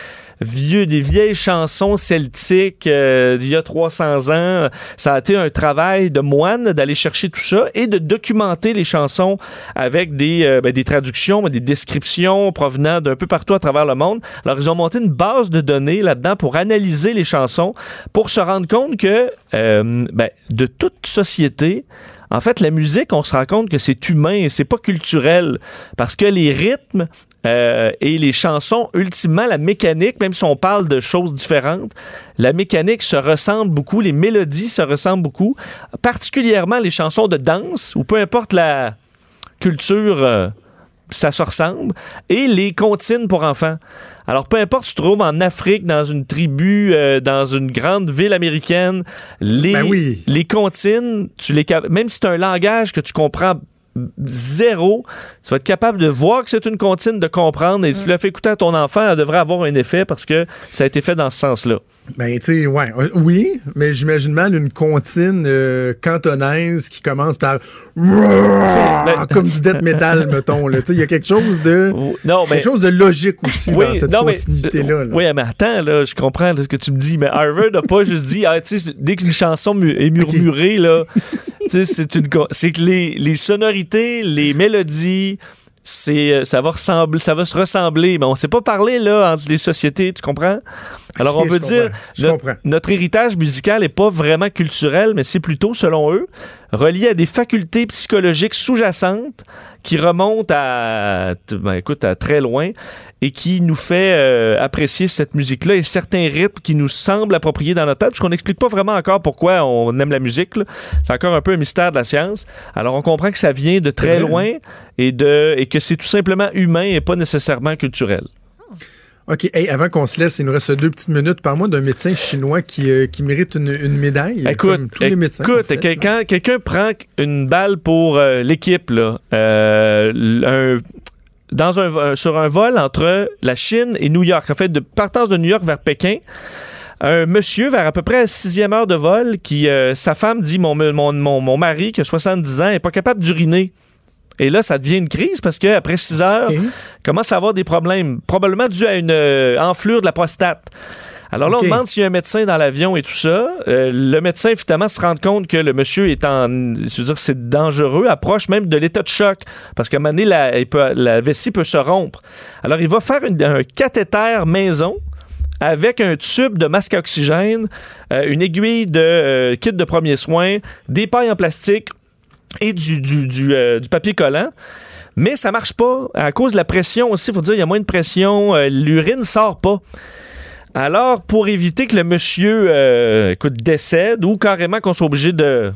vieux, des vieilles chansons celtiques euh, d'il y a 300 ans, ça a été un travail de moine d'aller chercher tout ça et de documenter les chansons avec des, euh, ben, des traductions, des descriptions provenant d'un peu partout à travers le monde. Alors, ils ont monté une base de données là-dedans pour analyser les chansons, pour se rendre compte que euh, ben, de toute société, en fait, la musique, on se rend compte que c'est humain c'est pas culturel. Parce que les rythmes euh, et les chansons, ultimement, la mécanique, même si on parle de choses différentes, la mécanique se ressemble beaucoup, les mélodies se ressemblent beaucoup, particulièrement les chansons de danse, ou peu importe la culture. euh, ça se ressemble, et les comptines pour enfants. Alors, peu importe, tu te trouves en Afrique, dans une tribu, euh, dans une grande ville américaine, les, Ben oui. les comptines, tu les, même si c'est un langage que tu comprends zéro, tu vas être capable de voir que c'est une comptine, de comprendre, et si tu l'as fait écouter à ton enfant, elle devrait avoir un effet parce que ça a été fait dans ce sens-là. Ben, tu sais, ouais, euh, oui, mais j'imagine mal une comptine euh, cantonaise qui commence par ben- comme du death metal, mettons. là. Tu sais, Il y a quelque chose de Non, mais quelque chose de logique aussi dans cette continuité-là. là. Oui, mais attends, là, je comprends là, ce que tu me dis, mais Harvard n'a pas juste dit, ah, dès qu'une chanson est murmurée, là, c'est une, que les, les sonorités, les mélodies, c'est, euh, ça va ressembler, ça va se ressembler, mais on sait pas parler là entre les sociétés, tu comprends? Alors on veut dire, notre, notre héritage musical est pas vraiment culturel, mais c'est plutôt, selon eux, relié à des facultés psychologiques sous-jacentes qui remontent à, ben, écoute, à très loin et qui nous fait euh, apprécier cette musique-là et certains rythmes qui nous semblent appropriés dans notre tête, parce qu'on n'explique pas vraiment encore pourquoi on aime la musique. là. C'est encore un peu un mystère de la science. Alors on comprend que ça vient de très loin et, de, et que c'est tout simplement humain et pas nécessairement culturel. OK, hey, avant qu'on se laisse, il nous reste deux petites minutes. Parle-moi d'un médecin chinois qui, euh, qui mérite une, une médaille. Écoute, comme tous les médecins. écoute, en fait. quelqu'un quelqu'un prend une balle pour euh, l'équipe là, euh, un- dans un, sur un vol entre la Chine et New York. En fait, de partance de New York vers Pékin. Un monsieur vers à peu près la sixième heure de vol qui euh, sa femme dit mon, mon, mon, mon mari qui a 70 ans est pas capable d'uriner. Et là, ça devient une crise parce qu'après 6 heures, OK. commence à avoir des problèmes, probablement dû à une euh, enflure de la prostate. Alors là, on demande s'il y a un médecin dans l'avion et tout ça. Euh, le médecin, finalement, se rend compte que le monsieur est en. Je veux dire, c'est dangereux, approche même de l'état de choc. Parce qu'à un moment donné, la, il peut- la vessie peut se rompre. Alors, il va faire une- un cathéter maison avec un tube de masque à oxygène, euh, une aiguille de euh, kit de premiers soins, des pailles en plastique et du, du, du, euh, du papier collant. Mais ça marche pas. À cause de la pression aussi, il faut dire, il y a moins de pression. euh, L'urine ne sort pas. Alors, pour éviter que le monsieur euh, écoute, décède ou carrément qu'on soit obligé de,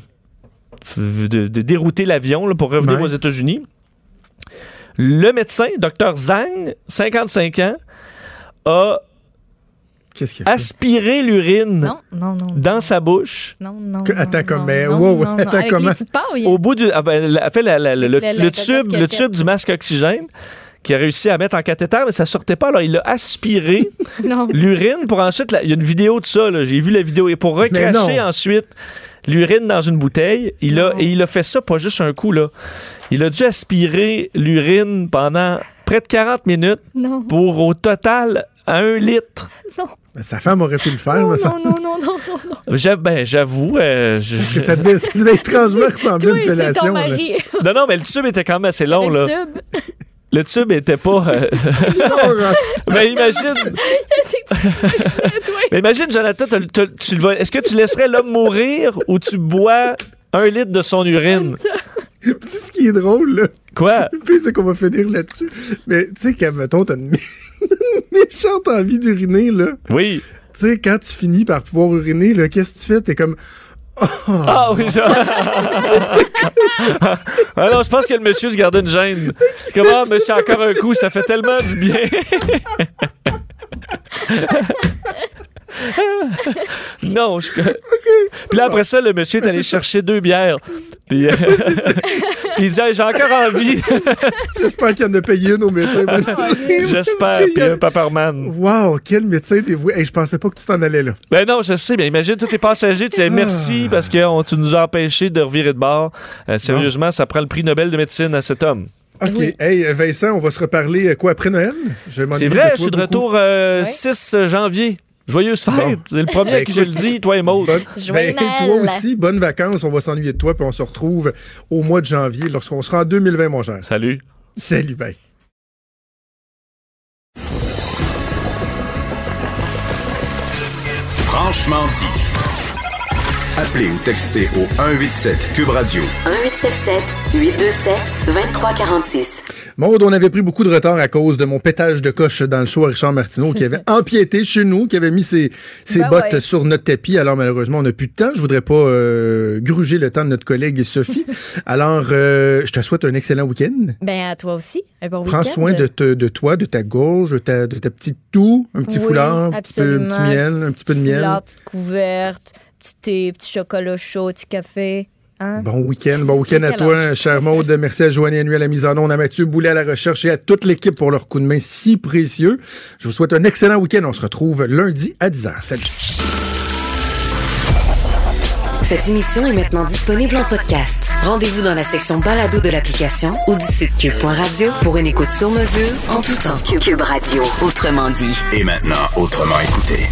de, de dérouter l'avion pour revenir Ouais. aux États-Unis, le médecin, Dr Zhang, 55 ans, a Qu'est-ce qu'il a fait? aspiré l'urine Non, non, non. dans sa bouche. Non, non. Que- non, attends, non, comme, mais non, wow, non, non. attends, Avec comment- les petites pailles. Au bout du. Ah ben, la- fait la- la- le, Avec la- la- le la tube, le du masque oxygène qui a réussi à mettre en cathéter, mais ça sortait pas. Alors, il a aspiré Non. l'urine pour ensuite. la- Il y a une vidéo de ça. J'ai vu la vidéo. Et pour recracher non. ensuite l'urine dans une bouteille, il a, Non. et il a fait ça pas juste un coup, là. Il a dû aspirer l'urine pendant près de 40 minutes Non. pour au total un litre. Ben, sa femme aurait pu le faire, Non, mais ça. non, non, non, non, non, non. Ben, J'avoue. euh, je- Parce que ça devait, ça devait étrangement ressembler à une ton fellation. mari. Non, non, mais le tube était quand même assez long, Le là. tube. Le tube était pas. euh, Non, Mais imagine, imaginais, toi? mais imagine, Jonathan, t'as- t'as- tu est-ce que tu laisserais l'homme mourir ou tu bois un litre de son urine? Tu sais ce qui est drôle, là? Quoi? Puis c'est qu'on va finir là-dessus. Mais tu sais, qu'à mettons, t'as une, mé- une méchante envie d'uriner, là. Oui. Tu sais, quand tu finis par pouvoir uriner, là, qu'est-ce que tu fais? T'es comme. Oh, Ah oui, ça. ah non, je pense que le monsieur se gardait une gêne. Comment, monsieur, encore un coup, ça fait tellement du bien. non, je... Puis là, après ça, le monsieur est allé chercher deux bières. Puis, euh, puis il dit Hey, j'ai encore envie. J'espère qu'il y en a payé une au médecin. J'espère. Puis un paparman. Wow, quel médecin dévoué. Hey, je pensais pas que tu t'en allais là. Ben non, je sais. Mais imagine tous les passagers. Tu dis merci Ah. parce que on- tu nous as empêchés de revirer de bord. Euh, sérieusement, ça prend le prix Nobel de médecine à cet homme. OK. Hey, Vincent, on va se reparler euh, quoi après Noël? Je vais C'est vrai, toi je suis de beaucoup. retour euh, 6 janvier. Joyeuse fête. Bon. C'est le premier Ben, à qui je le dis, toi et Maud. Bonne- ben, toi aussi, bonnes vacances. On va s'ennuyer de toi, puis on se retrouve au mois de janvier, lorsqu'on sera en 2020, mon cher. Salut. Salut, bye. Franchement dit. Appelez ou textez au 187 Cube Radio. 1877 827 2346. Maud, on avait pris beaucoup de retard à cause de mon pétage de coche dans le show à Richard Martineau qui avait empiété chez nous, qui avait mis ses, ses Ben bottes ouais. sur notre tapis. Alors malheureusement, on n'a plus de temps. Je voudrais pas euh, gruger le temps de notre collègue Sophie. Alors, euh, je te souhaite un excellent week-end. Ben, à toi aussi. Un bon Prends soin de, te- de toi, de ta gorge, de ta, de ta petite toux, un petit Oui, foulard, un petit, peu, un petit absolument. miel, un petit peu de miel. Foulard, petite couverte, petit thé, petit chocolat chaud, petit café. Hein? Bon week-end, bon week-end à toi, cher Maude. Merci à Joanny Nuit à la mise en onde, à Mathieu Boulet à la recherche et à toute l'équipe pour leur coup de main si précieux. Je vous souhaite un excellent week-end. On se retrouve lundi à 10h. Salut. Cette émission est maintenant disponible en podcast. Rendez-vous dans la section balado de l'application ou du site cube.radio pour une écoute sur mesure en tout temps. Cube Radio, autrement dit. Et maintenant, autrement écouté.